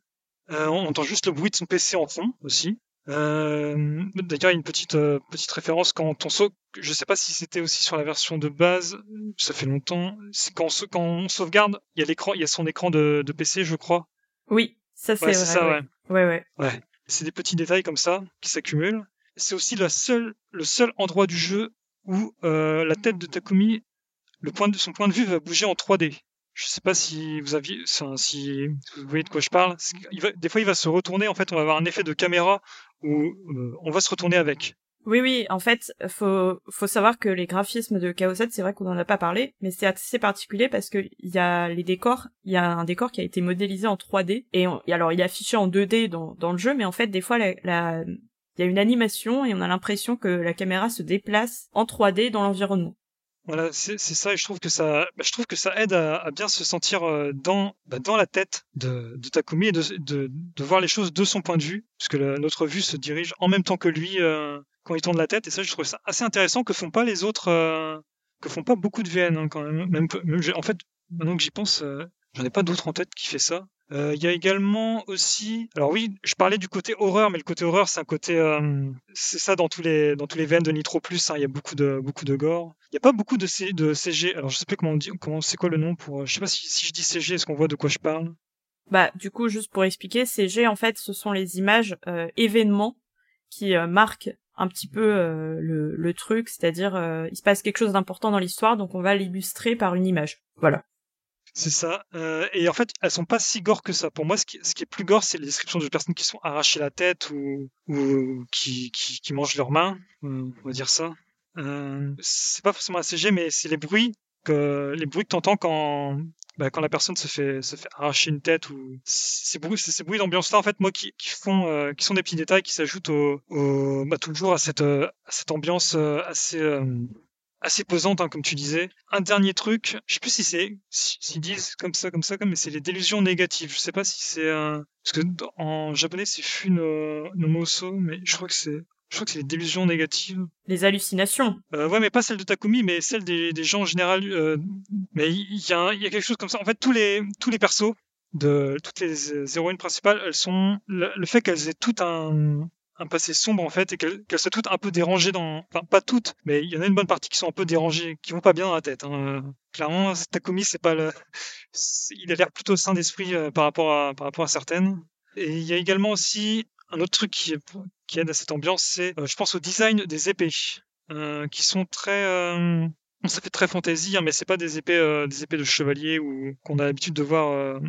S2: Euh, on entend juste le bruit de son PC en fond aussi. Euh, D'ailleurs, il y a une petite petite référence quand on saute. Je sais pas si c'était aussi sur la version de base. Ça fait longtemps. Quand on, quand on sauvegarde, il y a l'écran, il y a son écran de, de PC, je crois.
S1: Oui, ça c'est
S2: ouais,
S1: vrai.
S2: Ça, ouais.
S1: ouais, ouais.
S2: ouais. C'est des petits détails comme ça qui s'accumulent. C'est aussi la seule, le seul endroit du jeu où euh, la tête de Takumi le point de, son point de vue va bouger en 3D. Je sais pas si vous aviez, si vous voyez de quoi je parle. des fois, il va se retourner. En fait, on va avoir un effet de caméra où euh, on va se retourner avec.
S1: Oui, oui. En fait, faut faut savoir que les graphismes de Chaos 7, c'est vrai qu'on en a pas parlé, mais c'est assez particulier parce que il y a les décors. Il y a un décor qui a été modélisé en 3D et, alors il est affiché en 2D dans dans le jeu, mais en fait, des fois, la, la il y a une animation et on a l'impression que la caméra se déplace en 3D dans l'environnement.
S2: Voilà, c'est ça, et je trouve que ça, bah, aide à, bien se sentir euh, dans, bah, dans la tête de, Takumi et de, voir les choses de son point de vue, puisque notre vue se dirige en même temps que lui euh, quand il tourne la tête, et ça, je trouve ça assez intéressant que font pas les autres, euh, que font pas beaucoup de VN hein, quand même. même, en fait, maintenant que j'y pense, j'en ai pas d'autres en tête qui fait ça. Euh, il y a également aussi, alors oui, je parlais du côté horreur, mais le côté horreur, c'est un côté, euh, c'est ça dans tous les dans tous les veines de Nitro Plus. Hein, il y a beaucoup de beaucoup de gore. Il y a pas beaucoup de, C, de CG. Alors je sais plus comment on dit, comment c'est quoi le nom pour. Je sais pas si, si je dis CG, est-ce qu'on voit de quoi je parle?
S1: Bah du coup, juste pour expliquer, CG en fait, ce sont les images euh, événements qui euh, marquent un petit peu le, le truc, c'est-à-dire il se passe quelque chose d'important dans l'histoire, donc on va l'illustrer par une image. Voilà.
S2: C'est ça. Euh, et en fait, elles sont pas si gore que ça. Pour moi, ce qui, ce qui est plus gore, c'est les descriptions de personnes qui sont arrachées la tête ou, ou qui, qui, qui mangent leurs mains. Euh, on va dire ça. Euh, c'est pas forcément ACG, mais c'est les bruits que les bruits que t'entends quand bah, quand la personne se fait se fait arracher une tête ou ces bruits ces bruits d'ambiance là en fait moi qui, qui font euh, qui sont des petits détails qui s'ajoutent au, au bah, toujours à cette à cette ambiance assez assez pesante, hein, comme tu disais. Un dernier truc, je sais plus si c'est, s'ils disent comme ça, comme ça, comme, mais c'est les délusions négatives. Je sais pas si c'est un, parce que en japonais c'est fun no, moso, mais je crois que c'est, je crois que c'est les délusions négatives.
S1: Les hallucinations.
S2: Euh, ouais, mais pas celles de Takumi, mais celles des, des gens en général. Euh, mais il y, a, y a quelque chose comme ça. En fait, tous les, tous les persos de toutes les héroïnes principales, elles sont le, le fait qu'elles aient tout un, un passé sombre en fait et qu'elles soient toutes un peu dérangées dans enfin pas toutes mais il y en a une bonne partie qui sont un peu dérangées qui vont pas bien dans la tête hein. clairement Takumi c'est pas le il a l'air plutôt sain d'esprit euh, par rapport à par rapport à certaines et il y a également aussi un autre truc qui, aide à cette ambiance c'est euh, je pense au design des épées euh, qui sont très ça fait très fantasy, hein, mais c'est pas des épées, des épées de chevalier ou qu'on a l'habitude de voir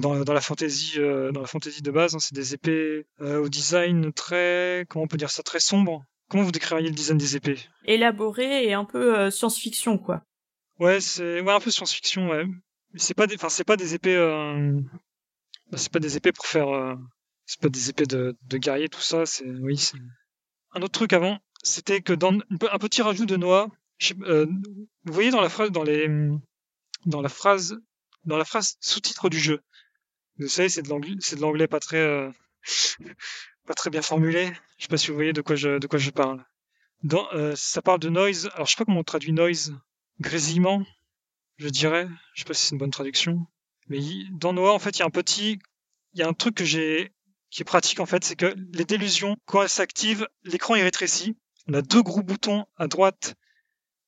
S2: dans, dans, la fantasy euh, dans la fantasy de base, hein, c'est des épées euh, au design très comment on peut dire ça très sombre. Comment vous décririez le design des épées?
S1: Élaboré et un peu euh, science-fiction quoi.
S2: Ouais, c'est ouais, un peu science-fiction ouais. Mais c'est pas des enfin c'est pas des épées bah, c'est pas des épées pour faire c'est pas des épées de, de guerrier tout ça, c'est oui, c'est un autre truc avant, c'était que dans un petit rajout de Noah, euh, vous voyez dans la phrase, dans les, dans la phrase, dans la phrase sous-titre du jeu. Vous savez, c'est de l'anglais, pas très, euh, pas très bien formulé. Je sais pas si vous voyez de quoi je, de quoi je parle. Euh, ça parle de noise. Alors, je sais pas comment on traduit noise. Grésillement, je dirais. Je sais pas si c'est une bonne traduction. Mais dans Noah, en fait, il y a un petit, il y a un truc que j'ai, qui est pratique, en fait, c'est que les délusions, quand elles s'activent, l'écran est rétréci. On a deux gros boutons à droite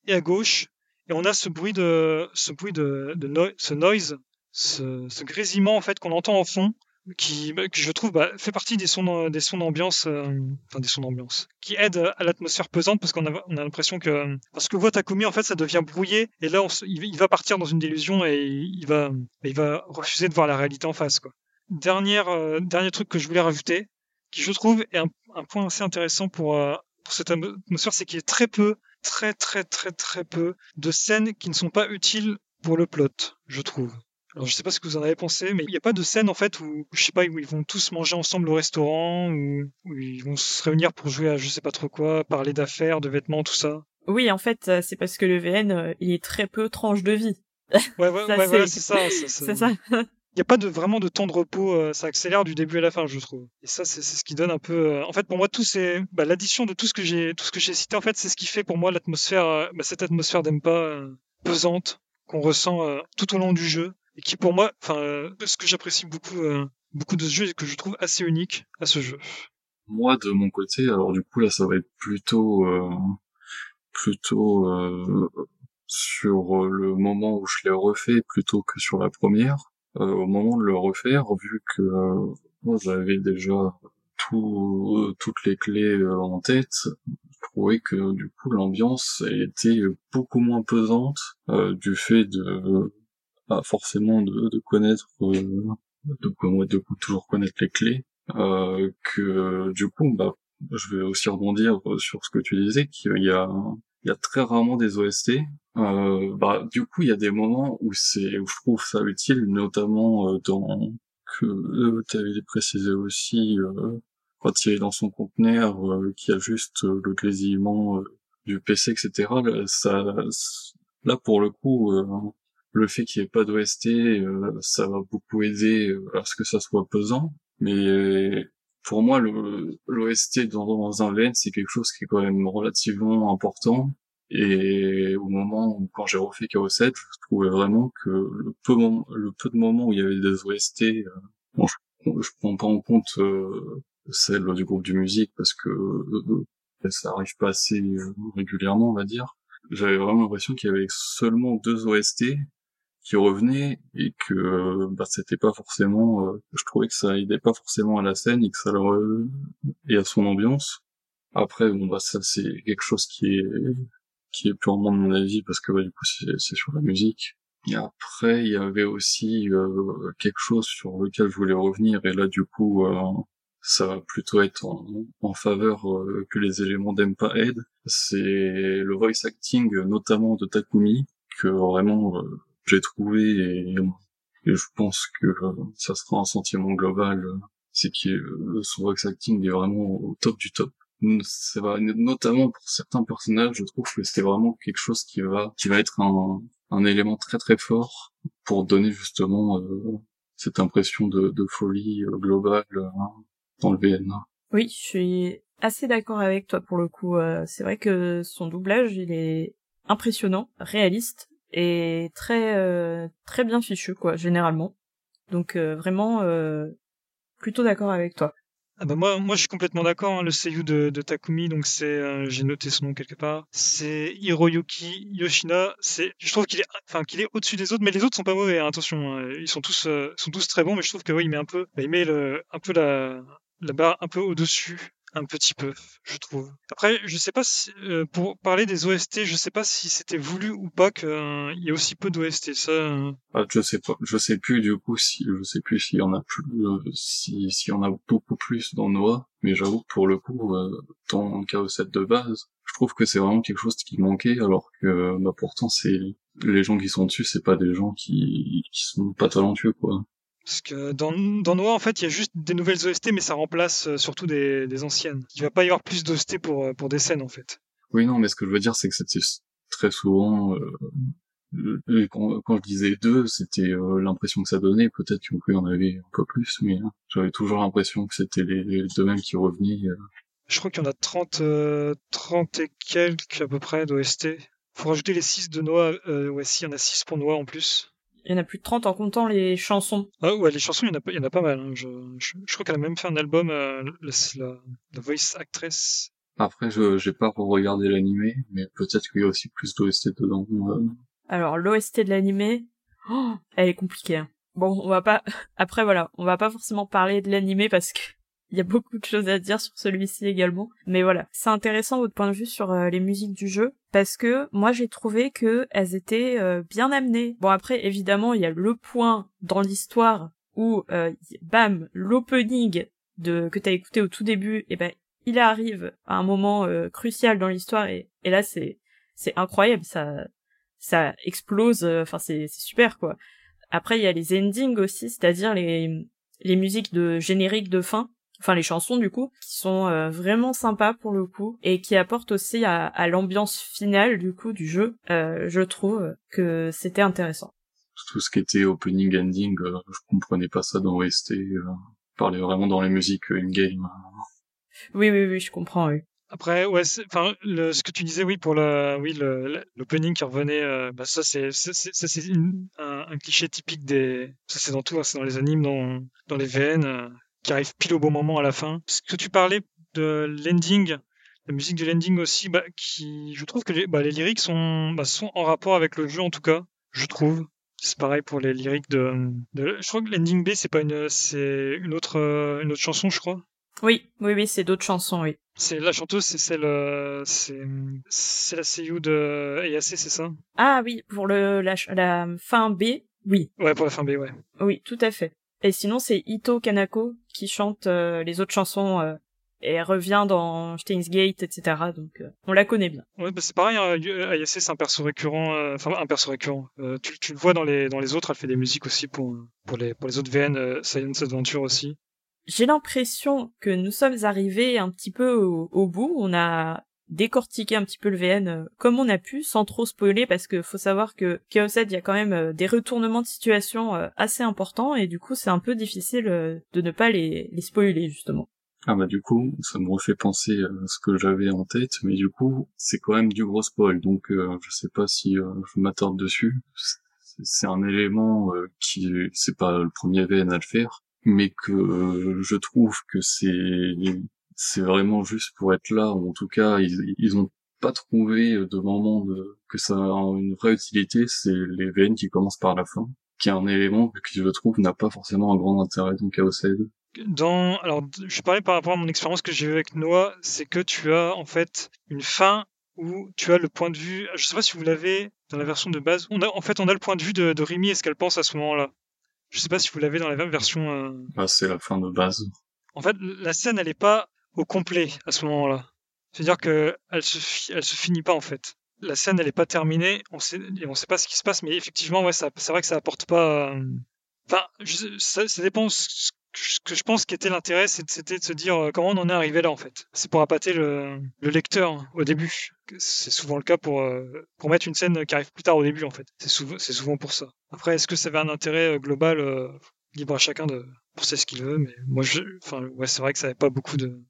S2: et à gauche. Et on a ce bruit de, ce bruit de, de ce noise, ce, grésillement, en fait, qu'on entend en fond qui, bah, je trouve bah, fait partie des sons des sons d'ambiance euh, enfin des sons d'ambiance qui aident à l'atmosphère pesante parce qu'on a, on a l'impression que parce que voit Takumi en fait ça devient brouillé et là il, va partir dans une délusion et il va il va refuser de voir la réalité en face quoi. Dernière euh, dernier truc que je voulais rajouter qui je trouve est un, un point assez intéressant pour euh, pour cette atmosphère c'est qu'il y a très peu très très très très peu de scènes qui ne sont pas utiles pour le plot je trouve alors je sais pas ce que vous en avez pensé, mais il n'y a pas de scène en fait où je sais pas où ils vont tous manger ensemble au restaurant, où ils vont se réunir pour jouer à je sais pas trop quoi, parler d'affaires, de vêtements, tout ça?
S1: Oui, en fait, euh, c'est parce que le VN, euh, il est très peu tranche de vie.
S2: Ouais, ouais, ouais, voilà, c'est ça.
S1: C'est ça.
S2: Il n'y a pas de vraiment de temps de repos, euh, ça accélère du début à la fin, je trouve. Et ça, c'est ce qui donne un peu. En fait, pour moi, tout c'est bah, l'addition de tout ce que j'ai, tout ce que j'ai cité. En fait, c'est ce qui fait pour moi l'atmosphère, bah, cette atmosphère d'Empa pesante qu'on ressent tout au long du jeu et qui pour moi, enfin, euh, ce que j'apprécie beaucoup, euh, beaucoup de ce jeu et que je trouve assez unique à ce jeu.
S3: Moi, de mon côté, alors du coup là, ça va être plutôt, euh, plutôt sur le moment où je l'ai refait plutôt que sur la première. au moment de le refaire, vu que moi j'avais déjà tout, toutes les clés en tête, trouvais que du coup l'ambiance était beaucoup moins pesante du fait de pas forcément de, de connaître euh, de, de toujours connaître les clés euh, que du coup bah je vais aussi rebondir sur ce que tu disais qu'il y a il y a très rarement des OST euh, bah du coup il y a des moments où c'est où je trouve ça utile notamment euh, dans que euh, tu avais précisé aussi euh, quand il est dans son conteneur qui a juste le grésillement du PC etc ça là pour le coup le fait qu'il n'y ait pas d'OST, euh, ça va beaucoup aider euh, à ce que ça soit pesant. Mais pour moi, l'OST dans, un VN, c'est quelque chose qui est quand même relativement important. Et au moment où, quand j'ai refait Chaos 7, je trouvais vraiment que le peu, le peu de moments où il y avait des OST, euh, bon, je, prends pas en compte celle du groupe du musique parce que ça arrive pas assez régulièrement, on va dire. J'avais vraiment l'impression qu'il y avait seulement deux OST qui revenait et que euh, bah, c'était pas forcément euh, je trouvais que ça aidait pas forcément à la scène et que ça leur et à son ambiance. Après bon bah ça c'est quelque chose qui est qui est purement de mon avis parce que bah, du coup c'est sur la musique. Et après il y avait aussi euh, quelque chose sur lequel je voulais revenir et là du coup ça va plutôt être en, en faveur que les éléments d'Empa Head c'est le voice acting notamment de Takumi que vraiment j'ai trouvé et, je pense que euh, ça sera un sentiment global, euh, c'est que euh, son voice acting est vraiment au top du top. C'est vrai, notamment pour certains personnages, je trouve que c'est vraiment quelque chose qui va, qui va être un, élément très très fort pour donner justement cette impression de folie globale dans le VN.
S1: Oui, je suis assez d'accord avec toi pour le coup. c'est vrai que son doublage, il est impressionnant, réaliste, et très euh, très bien fichu quoi généralement. Donc euh, vraiment euh, plutôt d'accord avec toi.
S2: Ah bah moi, moi je suis complètement d'accord. Hein, le seiyuu de, de Takumi, donc c'est, j'ai noté son nom quelque part. C'est Hiroyuki Yoshina. C'est, je trouve qu'il est, enfin qu'il est au-dessus des autres, mais les autres sont pas mauvais. Hein, attention, hein. ils sont tous, sont tous très bons, mais je trouve que oui, il met un peu, bah, il met le, un peu la, la barre un peu au-dessus un petit peu, je trouve. Après, je sais pas si, euh, pour parler des OST, je sais pas si c'était voulu ou pas qu'il euh, y ait aussi peu d'OST. Ça. Euh.
S3: Ah, je sais pas, je sais plus du coup si, je sais plus s'il y en a plus, si s'il y en a beaucoup plus dans Noah. Mais j'avoue pour le coup, dans le Chaos 7 de base, je trouve que c'est vraiment quelque chose qui manquait, alors que bah pourtant c'est les gens qui sont dessus, c'est pas des gens qui qui sont pas talentueux quoi.
S2: Parce que dans, dans Noah, en fait, il y a juste des nouvelles OST, mais ça remplace euh, surtout des, des anciennes. Il va pas y avoir plus d'OST pour, euh, pour des scènes, en fait.
S3: Oui, non, mais ce que je veux dire, c'est que c'était très souvent, quand, quand, je disais deux, c'était l'impression que ça donnait. Peut-être qu'il y en avait un peu plus, mais j'avais toujours l'impression que c'était les, deux mêmes qui revenaient.
S2: Je crois qu'il y en a 30, 30 et quelques à peu près d'OST. Faut rajouter les 6 de Noah. Euh, ouais, si, il y en a 6 pour Noah en plus.
S1: Il y en a plus de 30 en comptant les chansons.
S2: Ah ouais, les chansons, il y en a, il y en a pas mal. Hein. Je, je, crois qu'elle a même fait un album, euh, la, la, Voice Actress.
S3: Après, je j'ai pas regardé l'animé, mais peut-être qu'il y a aussi plus d'OST dedans.
S1: Alors, l'OST de l'animé, oh, elle est compliquée. Hein. Bon, on va pas... Après, voilà, on va pas forcément parler de l'animé parce que il y a beaucoup de choses à dire sur celui-ci également. Mais voilà, c'est intéressant votre point de vue sur euh, les musiques du jeu parce que moi j'ai trouvé que elles étaient euh, bien amenées. Bon après évidemment il y a le point dans l'histoire où euh, bam l'opening de que t'as écouté au tout début et ben il arrive à un moment crucial dans l'histoire et, et là c'est c'est incroyable ça ça explose enfin c'est c'est super quoi. Après il y a les endings aussi c'est-à-dire les les musiques de générique de fin enfin les chansons du coup, qui sont euh, vraiment sympas pour le coup et qui apportent aussi à, à l'ambiance finale du coup du jeu. Euh, je trouve que c'était intéressant.
S3: Tout ce qui était opening ending, euh, je comprenais pas ça dans OST. Euh, parlait vraiment dans les musiques in game.
S1: Oui oui oui, je comprends. Oui.
S2: Après, ouais, enfin, ce que tu disais, oui, pour le, oui, l'opening qui revenait, bah ça, c'est, c'est, un, un, cliché typique des, ça, c'est dans tout, hein, c'est dans les animes, dans, dans les VN, qui arrive pile au bon moment à la fin. Ce que tu parlais de l'ending, la musique de l'ending aussi, bah, qui, je trouve que les, bah, les lyrics sont, bah, sont en rapport avec le jeu en tout cas, je trouve. C'est pareil pour les lyriques de, de je crois que l'ending B c'est pas une, c'est une autre, une autre chanson, je crois.
S1: Oui, oui, oui, c'est d'autres chansons, oui.
S2: C'est la chanteuse, c'est celle, c'est, c'est la seiyuu de AAC, c'est ça?
S1: Ah oui, pour le la, la fin B, oui.
S2: Ouais, pour la fin B, ouais.
S1: Oui, tout à fait. Et sinon, c'est Ito Kanako qui chante euh, les autres chansons euh, et elle revient dans Steins Gate, etc. Donc, euh, on la connaît bien.
S2: Ouais, bah c'est pareil. Hein, Ayase, c'est un perso récurrent. Enfin, un perso récurrent. tu, tu, le vois dans les dans les autres. Elle fait des musiques aussi pour pour les pour les autres VN Science Adventure aussi.
S1: J'ai l'impression que nous sommes arrivés un petit peu au, au bout. On a décortiquer un petit peu le VN euh, comme on a pu, sans trop spoiler, parce que faut savoir que Chaos il y a quand même euh, des retournements de situation euh, assez importants, et du coup c'est un peu difficile de ne pas les, les spoiler justement.
S3: Ah bah du coup, ça me refait penser à ce que j'avais en tête, mais du coup, c'est quand même du gros spoil, donc je sais pas si je m'attarde dessus. C'est un élément qui, c'est pas le premier VN à le faire, mais que je trouve que c'est c'est vraiment juste pour être là, ou en tout cas, ils, ils ont pas trouvé de moment de, que ça a une vraie utilité, c'est les VN qui commencent par la fin, qui est un élément qui, je trouve, n'a pas forcément un grand intérêt dans Chaos
S2: Dans, alors, je parlais par rapport à mon expérience que j'ai eue avec Noah, c'est que tu as, en fait, une fin où tu as le point de vue, je sais pas si vous l'avez dans la version de base, on a, en fait, on a le point de vue de, de Rimi et ce qu'elle pense à ce moment-là. Je sais pas si vous l'avez dans la version. Euh...
S3: Bah, c'est la fin de base.
S2: En fait, la scène, elle est pas au complet à ce moment-là. C'est-à-dire que elle se, elle se finit pas en fait. La scène elle est pas terminée, on sait, on sait pas ce qui se passe, mais effectivement ouais, c'est vrai que ça apporte pas. Euh, enfin, ça, ça dépend. Ce que je pense qui était l'intérêt, c'était de se dire euh, comment on en est arrivé là en fait. C'est pour appâter le, le lecteur hein, au début. C'est souvent le cas pour euh, pour mettre une scène qui arrive plus tard au début en fait. C'est souvent pour ça. Après, est-ce que ça avait un intérêt global libre à chacun de penser ce qu'il veut, mais moi je, enfin ouais, c'est vrai que ça avait pas beaucoup de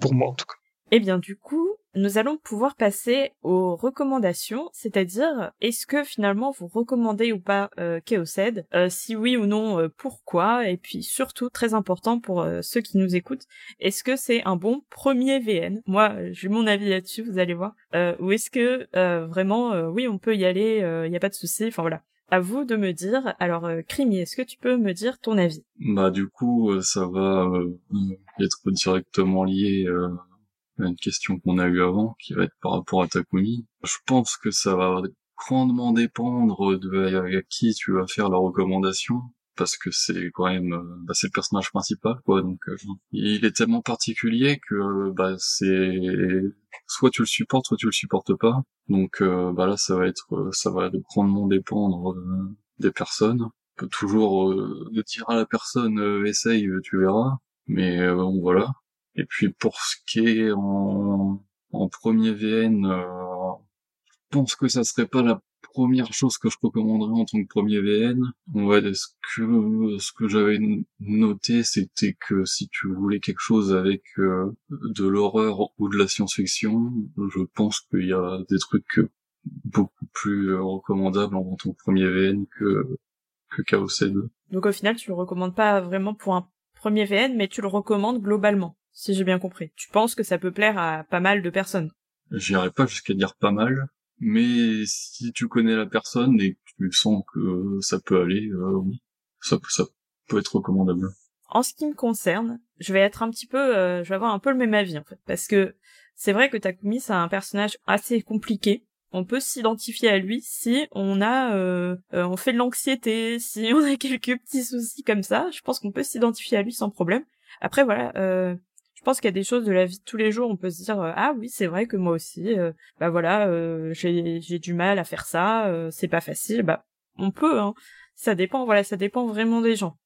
S2: pour moi en tout cas.
S1: Eh bien du coup, nous allons pouvoir passer aux recommandations, c'est-à-dire est-ce que finalement vous recommandez ou pas euh, Chaosed euh, Si oui ou non, euh, pourquoi? Et puis surtout, très important pour euh, ceux qui nous écoutent, est-ce que c'est un bon premier VN Moi, j'ai mon avis là-dessus, vous allez voir. ou est-ce que vraiment, oui, on peut y aller, il n'y a pas de souci, enfin voilà à vous de me dire. Alors, euh, Crimi, est-ce que tu peux me dire ton avis?
S3: Bah du coup, euh, ça va euh, être directement lié à une question qu'on a eue avant, qui va être par rapport à Takumi. Je pense que ça va grandement dépendre de à qui tu vas faire la recommandation parce que c'est quand même bah, c'est le personnage principal quoi donc il est tellement particulier que bah c'est soit tu le supportes soit tu le supportes pas donc euh, bah là, ça va être, euh, ça va grandement dépendre euh, des personnes. On peut toujours dire à la personne essaye, tu verras. Mais bon voilà. Et puis pour ce qui est en, en premier VN, pense que ça serait pas la première chose que je recommanderais en tant que premier VN. Ouais, ce que ce que j'avais noté, c'était que si tu voulais quelque chose avec euh, de l'horreur ou de la science-fiction, je pense qu'il y a des trucs beaucoup plus recommandables en tant que premier VN que que Chaos
S1: Donc au final, tu le recommandes pas vraiment pour un premier VN, mais tu le recommandes globalement, si j'ai bien compris. Tu penses que ça peut plaire à pas mal de personnes
S3: J'irai pas jusqu'à dire pas mal, mais si tu connais la personne et que tu sens que ça peut aller, euh, oui, ça, peut être recommandable.
S1: En ce qui me concerne, je vais être un petit peu, euh, je vais avoir un peu le même avis en fait, parce que c'est vrai que Takumi c'est un personnage assez compliqué. On peut s'identifier à lui si on a, euh, on fait de l'anxiété, si on a quelques petits soucis comme ça. Je pense qu'on peut s'identifier à lui sans problème. Après voilà, je pense qu'il y a des choses de la vie de tous les jours, on peut se dire euh, ah oui c'est vrai que moi aussi, euh, bah voilà euh, j'ai j'ai du mal à faire ça, c'est pas facile, bah on peut hein, ça dépend voilà ça dépend vraiment des gens.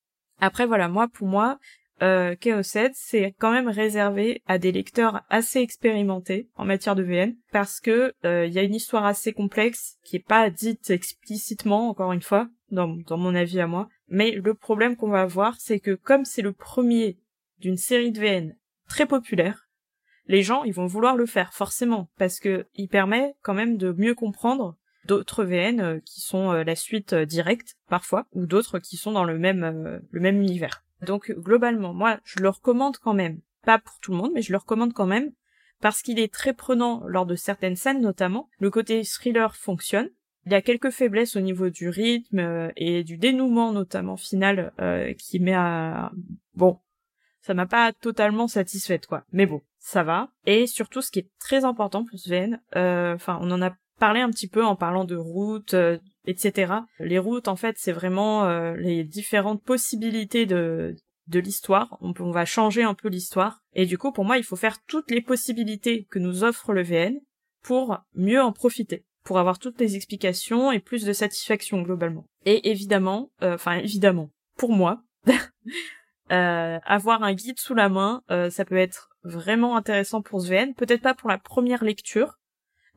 S1: Après voilà moi pour moi euh, Chaos c'est quand même réservé à des lecteurs assez expérimentés en matière de VN parce que il y a une histoire assez complexe qui est pas dite explicitement encore une fois dans dans mon avis à moi, mais le problème qu'on va avoir c'est que comme c'est le premier d'une série de VN très populaire, les gens ils vont vouloir le faire forcément parce que il permet quand même de mieux comprendre d'autres VN euh, qui sont euh, la suite euh, directe parfois ou d'autres qui sont dans le même le même univers. Donc globalement, moi je le recommande quand même, pas pour tout le monde, mais je le recommande quand même parce qu'il est très prenant lors de certaines scènes notamment. Le côté thriller fonctionne. Il y a quelques faiblesses au niveau du rythme et du dénouement notamment final qui met à bon ça m'a pas totalement satisfaite quoi. Mais bon, ça va. Et surtout, ce qui est très important pour Sven, euh, enfin, on en a parlé un petit peu en parlant de routes, euh, etc. Les routes, en fait, c'est vraiment euh, les différentes possibilités de de l'histoire. On, on va changer un peu l'histoire. Et du coup, pour moi, il faut faire toutes les possibilités que nous offre le VN pour mieux en profiter pour avoir toutes les explications et plus de satisfaction globalement. Et évidemment, enfin évidemment, pour moi, Euh, avoir un guide sous la main, euh, ça peut être vraiment intéressant pour Sven. Peut-être pas pour la première lecture,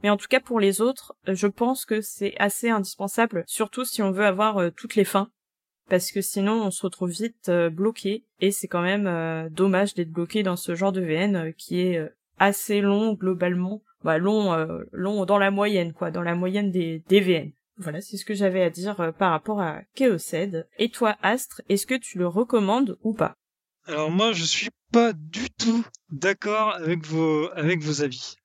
S1: mais en tout cas pour les autres, je pense que c'est assez indispensable, surtout si on veut avoir euh, toutes les fins, parce que sinon on se retrouve vite bloqué, et c'est quand même dommage d'être bloqué dans ce genre de VN qui est assez long globalement, bah long, long dans la moyenne quoi, dans la moyenne des, des VN. Voilà, c'est ce que j'avais à dire euh, par rapport à Chaosed. Et toi, Astre, est-ce que tu le recommandes ou pas?
S2: Alors moi, je suis pas du tout d'accord avec vos avec vos avis.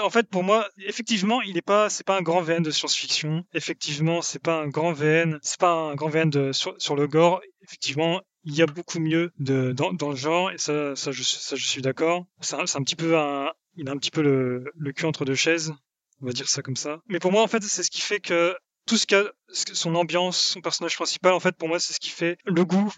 S2: En fait, pour moi, effectivement, il n'est pas, c'est pas un grand VN de science-fiction. Effectivement, c'est pas un grand VN, c'est pas un grand VN de, sur, le gore. Effectivement, il y a beaucoup mieux de, dans, dans le genre, et ça, ça, je, ça, je suis d'accord. C'est un, un, petit peu un, il a un petit peu le, le cul entre deux chaises. On va dire ça comme ça. Mais pour moi, en fait, c'est ce qui fait que tout ce qu'a son ambiance, son personnage principal, en fait, pour moi, c'est ce qui fait le goût,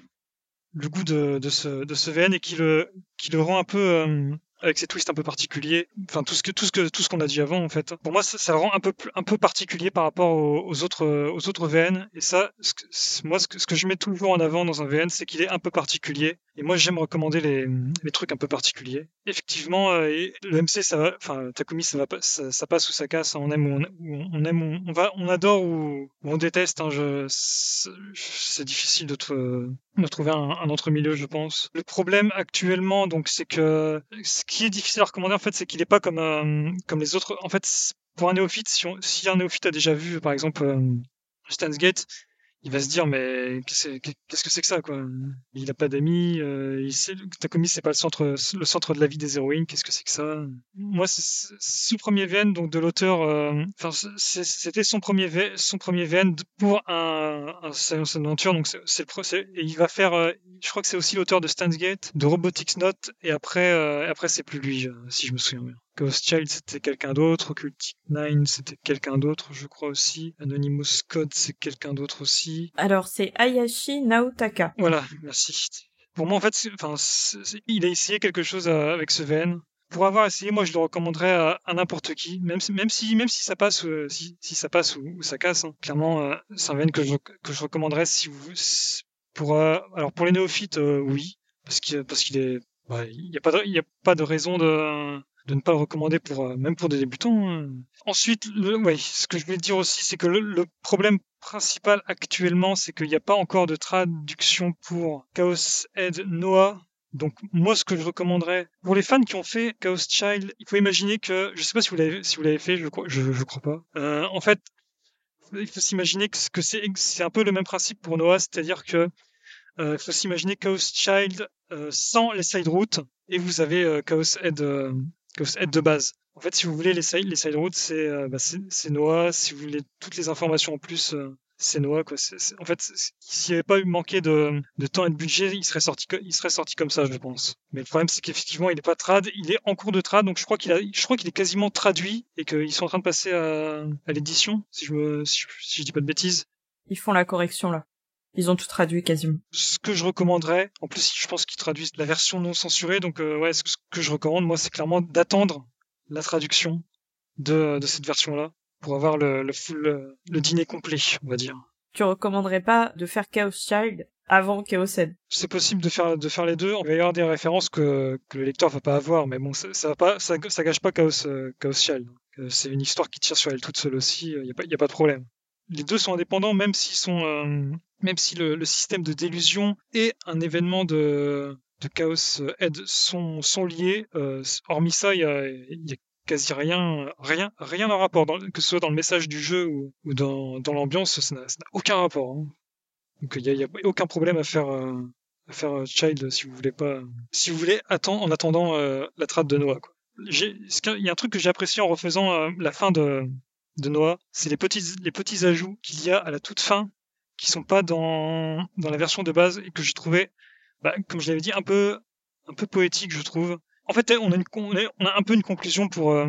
S2: le goût de, de ce, de ce VN et qui le, qui le rend un peu, euh, avec ses twists un peu particuliers. Enfin, tout ce que tout ce que tout ce qu'on a dit avant, en fait. Pour moi, ça, ça, le rend un peu un peu particulier par rapport aux, autres aux autres VN. Et ça, ce moi, ce que, ce que je mets toujours en avant dans un VN, c'est qu'il est un peu particulier. Et moi, j'aime recommander les, les trucs un peu particuliers. Effectivement, euh, le MC, ça va, enfin, Takumi, ça va, ça, ça, passe ou ça casse. On aime, ou on, on aime, on, va, on adore ou, on déteste. Hein, c'est difficile de, de trouver un, un entre-milieu, je pense. Le problème actuellement, donc, c'est que ce qui est difficile à recommander, en fait, c'est qu'il n'est pas comme, euh, comme les autres. En fait, pour un néophyte, si, on, si un néophyte a déjà vu, par exemple, euh, Stan's Gate, il va se dire mais qu'est-ce que c'est que ça quoi? Il a pas d'amis, euh, il sait Takumi c'est pas le centre le centre de la vie des héroïnes, qu'est-ce que c'est que ça? Moi c'est ce premier VN donc de l'auteur euh, enfin c'était son premier VN, son premier VN pour un, un séance donc c'est le et il va faire euh, je crois que c'est aussi l'auteur de Stan's Gate, de Robotics Note et après euh, après c'est plus lui si je me souviens bien. Ghost Child, c'était quelqu'un d'autre. Occultic Nine, c'était quelqu'un d'autre, je crois aussi. Anonymous Code, c'est quelqu'un d'autre aussi.
S1: Alors, c'est Ayashi Naotaka.
S2: Voilà, merci. Pour moi, en fait, enfin, il a essayé quelque chose euh, avec ce VN. Pour avoir essayé, moi, je le recommanderais à, n'importe qui, même si, même si, même si ça passe, euh, si, si, ça passe ou, ça casse. Hein. Clairement, euh, c'est un VN que je, que je recommanderais si vous, pour, alors pour les néophytes, oui, parce qu'il, parce qu'il est, bah, il n'y a pas de, il y a pas de raison de de ne pas le recommander pour euh, même pour des débutants. hein. Ensuite, le, ouais, ce que je voulais dire aussi, c'est que le, le problème principal actuellement, c'est qu'il n'y a pas encore de traduction pour Chaos Head Noah. Donc moi, ce que je recommanderais pour les fans qui ont fait Chaos Child, il faut imaginer que, je sais pas si vous l'avez si vous l'avez fait, je crois, je, je crois pas. Euh, en fait, il faut s'imaginer que, c'est un peu le même principe pour Noah, c'est-à-dire que euh, il faut s'imaginer Chaos Child euh, sans les side routes et vous avez Chaos Head euh, Chaos Head de base. En fait, si vous voulez les side, les side routes, c'est euh, bah, Noah. Si vous voulez toutes les informations en plus, euh, c'est Noah. Quoi. En fait, s'il n'y avait pas eu manqué de, de temps et de budget, il serait sorti, il serait sorti comme ça, je pense. Mais le problème, c'est qu'effectivement, il n'est pas trad. Il est en cours de trad, donc je crois qu'il a, je crois qu'il est quasiment traduit et qu'ils sont en train de passer à, à l'édition, si je me, si je dis pas de bêtises.
S1: Ils font la correction là. Ils ont tout traduit quasiment.
S2: ce que je recommanderais, en plus je pense qu'ils traduisent la version non censurée, donc euh, ouais, ce que- je recommande moi c'est clairement d'attendre la traduction de, de cette version-là pour avoir le, le full le dîner complet, on va dire.
S1: Tu recommanderais pas de faire Chaos Child avant Chaos Head
S2: C'est possible de faire de faire les deux. Il va y avoir des références que, que le lecteur va pas avoir, mais bon, ça, ça va pas, ça, ça gâche pas Chaos euh, Chaos Child. Euh, C'est une histoire qui tire sur elle toute seule aussi. Il y a pas y a pas de problème. Les deux sont indépendants, même s'ils sont, euh, même si le, système de délusion et un événement de Chaos Head sont sont liés. euh, hormis ça, il y a, quasi rien, rien, rien en rapport, que ce soit dans le message du jeu ou, dans, l'ambiance, ça n'a aucun rapport. hein. Donc il y a, aucun problème à faire. euh, à faire euh, Child si vous voulez pas si vous voulez attendre en attendant euh, la trade de Noah il y a un truc que j'ai apprécié en refaisant euh, la fin de de Noah, c'est les petits les petits ajouts qu'il y a à la toute fin qui sont pas dans dans la version de base et que j'ai trouvé bah, comme je l'avais dit un peu un peu poétique je trouve. En fait, on a une on a, on a un peu une conclusion pour euh,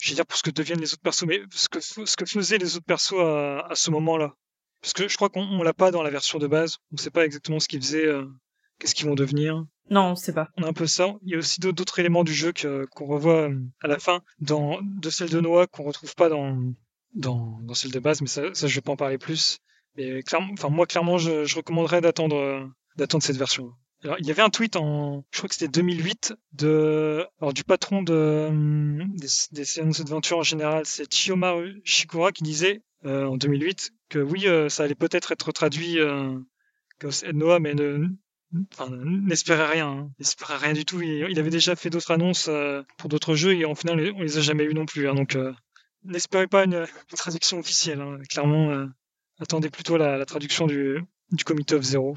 S2: je vais dire pour ce que deviennent les autres persos mais ce que ce que faisaient les autres persos à, à ce moment-là. Parce que je crois qu'on on l'a pas dans la version de base. On sait pas exactement ce qu'ils faisaient, euh, qu'est-ce qu'ils vont devenir.
S1: Non, on sait pas.
S2: On a un peu ça. Il y a aussi d'autres- éléments du jeu qu'on revoit euh, à la fin dans, de celle de Noah qu'on retrouve pas dans, dans, dans celle de base, mais ça, ça je vais pas en parler plus. Mais enfin, moi, clairement, je, je recommanderais d'attendre, euh, d'attendre cette version. Alors, il y avait un tweet en, je crois que c'était 2008 de, alors, du patron de, euh, des, des séances d'adventure en général, c'est Chiyomaru Shikura qui disait, euh, en 2008, que oui, euh, ça allait peut-être être traduit, euh, c'est Noah, mais ne, enfin, n'espérait rien, hein. n'espérait rien du tout. Il, il avait déjà fait d'autres annonces euh, pour d'autres jeux et en final, on les a jamais eu non plus. hein. donc, euh, n'espérez pas une, une traduction officielle. hein. Clairement, euh, attendez plutôt la, traduction du, du Comité of Zero.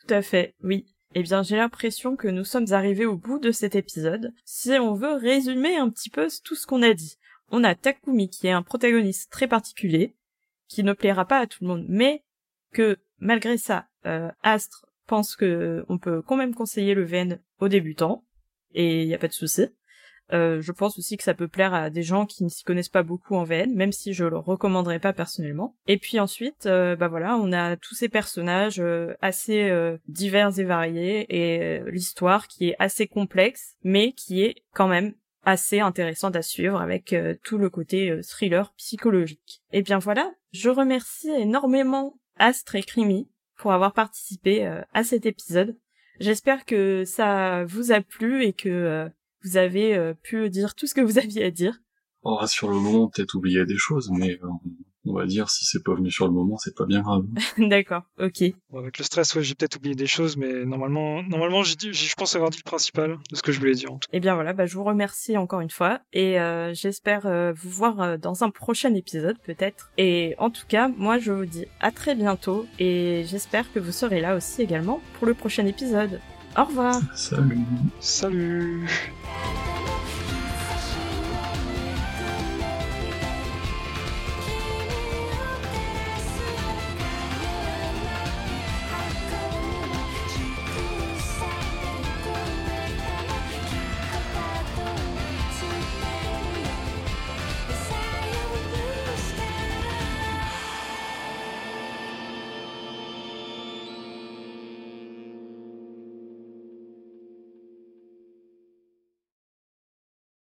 S1: Tout à fait, oui. Eh bien, j'ai l'impression que nous sommes arrivés au bout de cet épisode. Si on veut résumer un petit peu tout ce qu'on a dit. On a Takumi qui est un protagoniste très particulier, qui ne plaira pas à tout le monde, mais que malgré ça, euh, Astre pense que on peut quand même conseiller le VN aux débutants, et il y a pas de souci. Euh, je pense aussi que ça peut plaire à des gens qui ne s'y connaissent pas beaucoup en VN, même si je le recommanderais pas personnellement. Et puis ensuite, euh, bah voilà, on a tous ces personnages euh, assez euh, divers et variés, et l'histoire qui est assez complexe, mais qui est quand même assez intéressante à suivre avec tout le côté thriller psychologique. Et bien voilà, je remercie énormément Astre et Crimi pour avoir participé à cet épisode. J'espère que ça vous a plu et que vous avez euh, pu dire tout ce que vous aviez à dire.
S3: Oh, sur le moment, peut-être oublier des choses, mais euh, on va dire si c'est pas venu sur le moment, c'est pas bien grave.
S1: D'accord, ok.
S2: Bon, avec le stress, ouais, j'ai peut-être oublié des choses, mais normalement, normalement, je pense avoir dit le principal de ce que je voulais dire. En tout.
S1: Eh bien voilà, bah, je vous remercie encore une fois et euh, j'espère euh, vous voir euh, dans un prochain épisode peut-être. Et en tout cas, moi je vous dis à très bientôt et j'espère que vous serez là aussi également pour le prochain épisode. Au revoir.
S3: Salut.
S2: Salut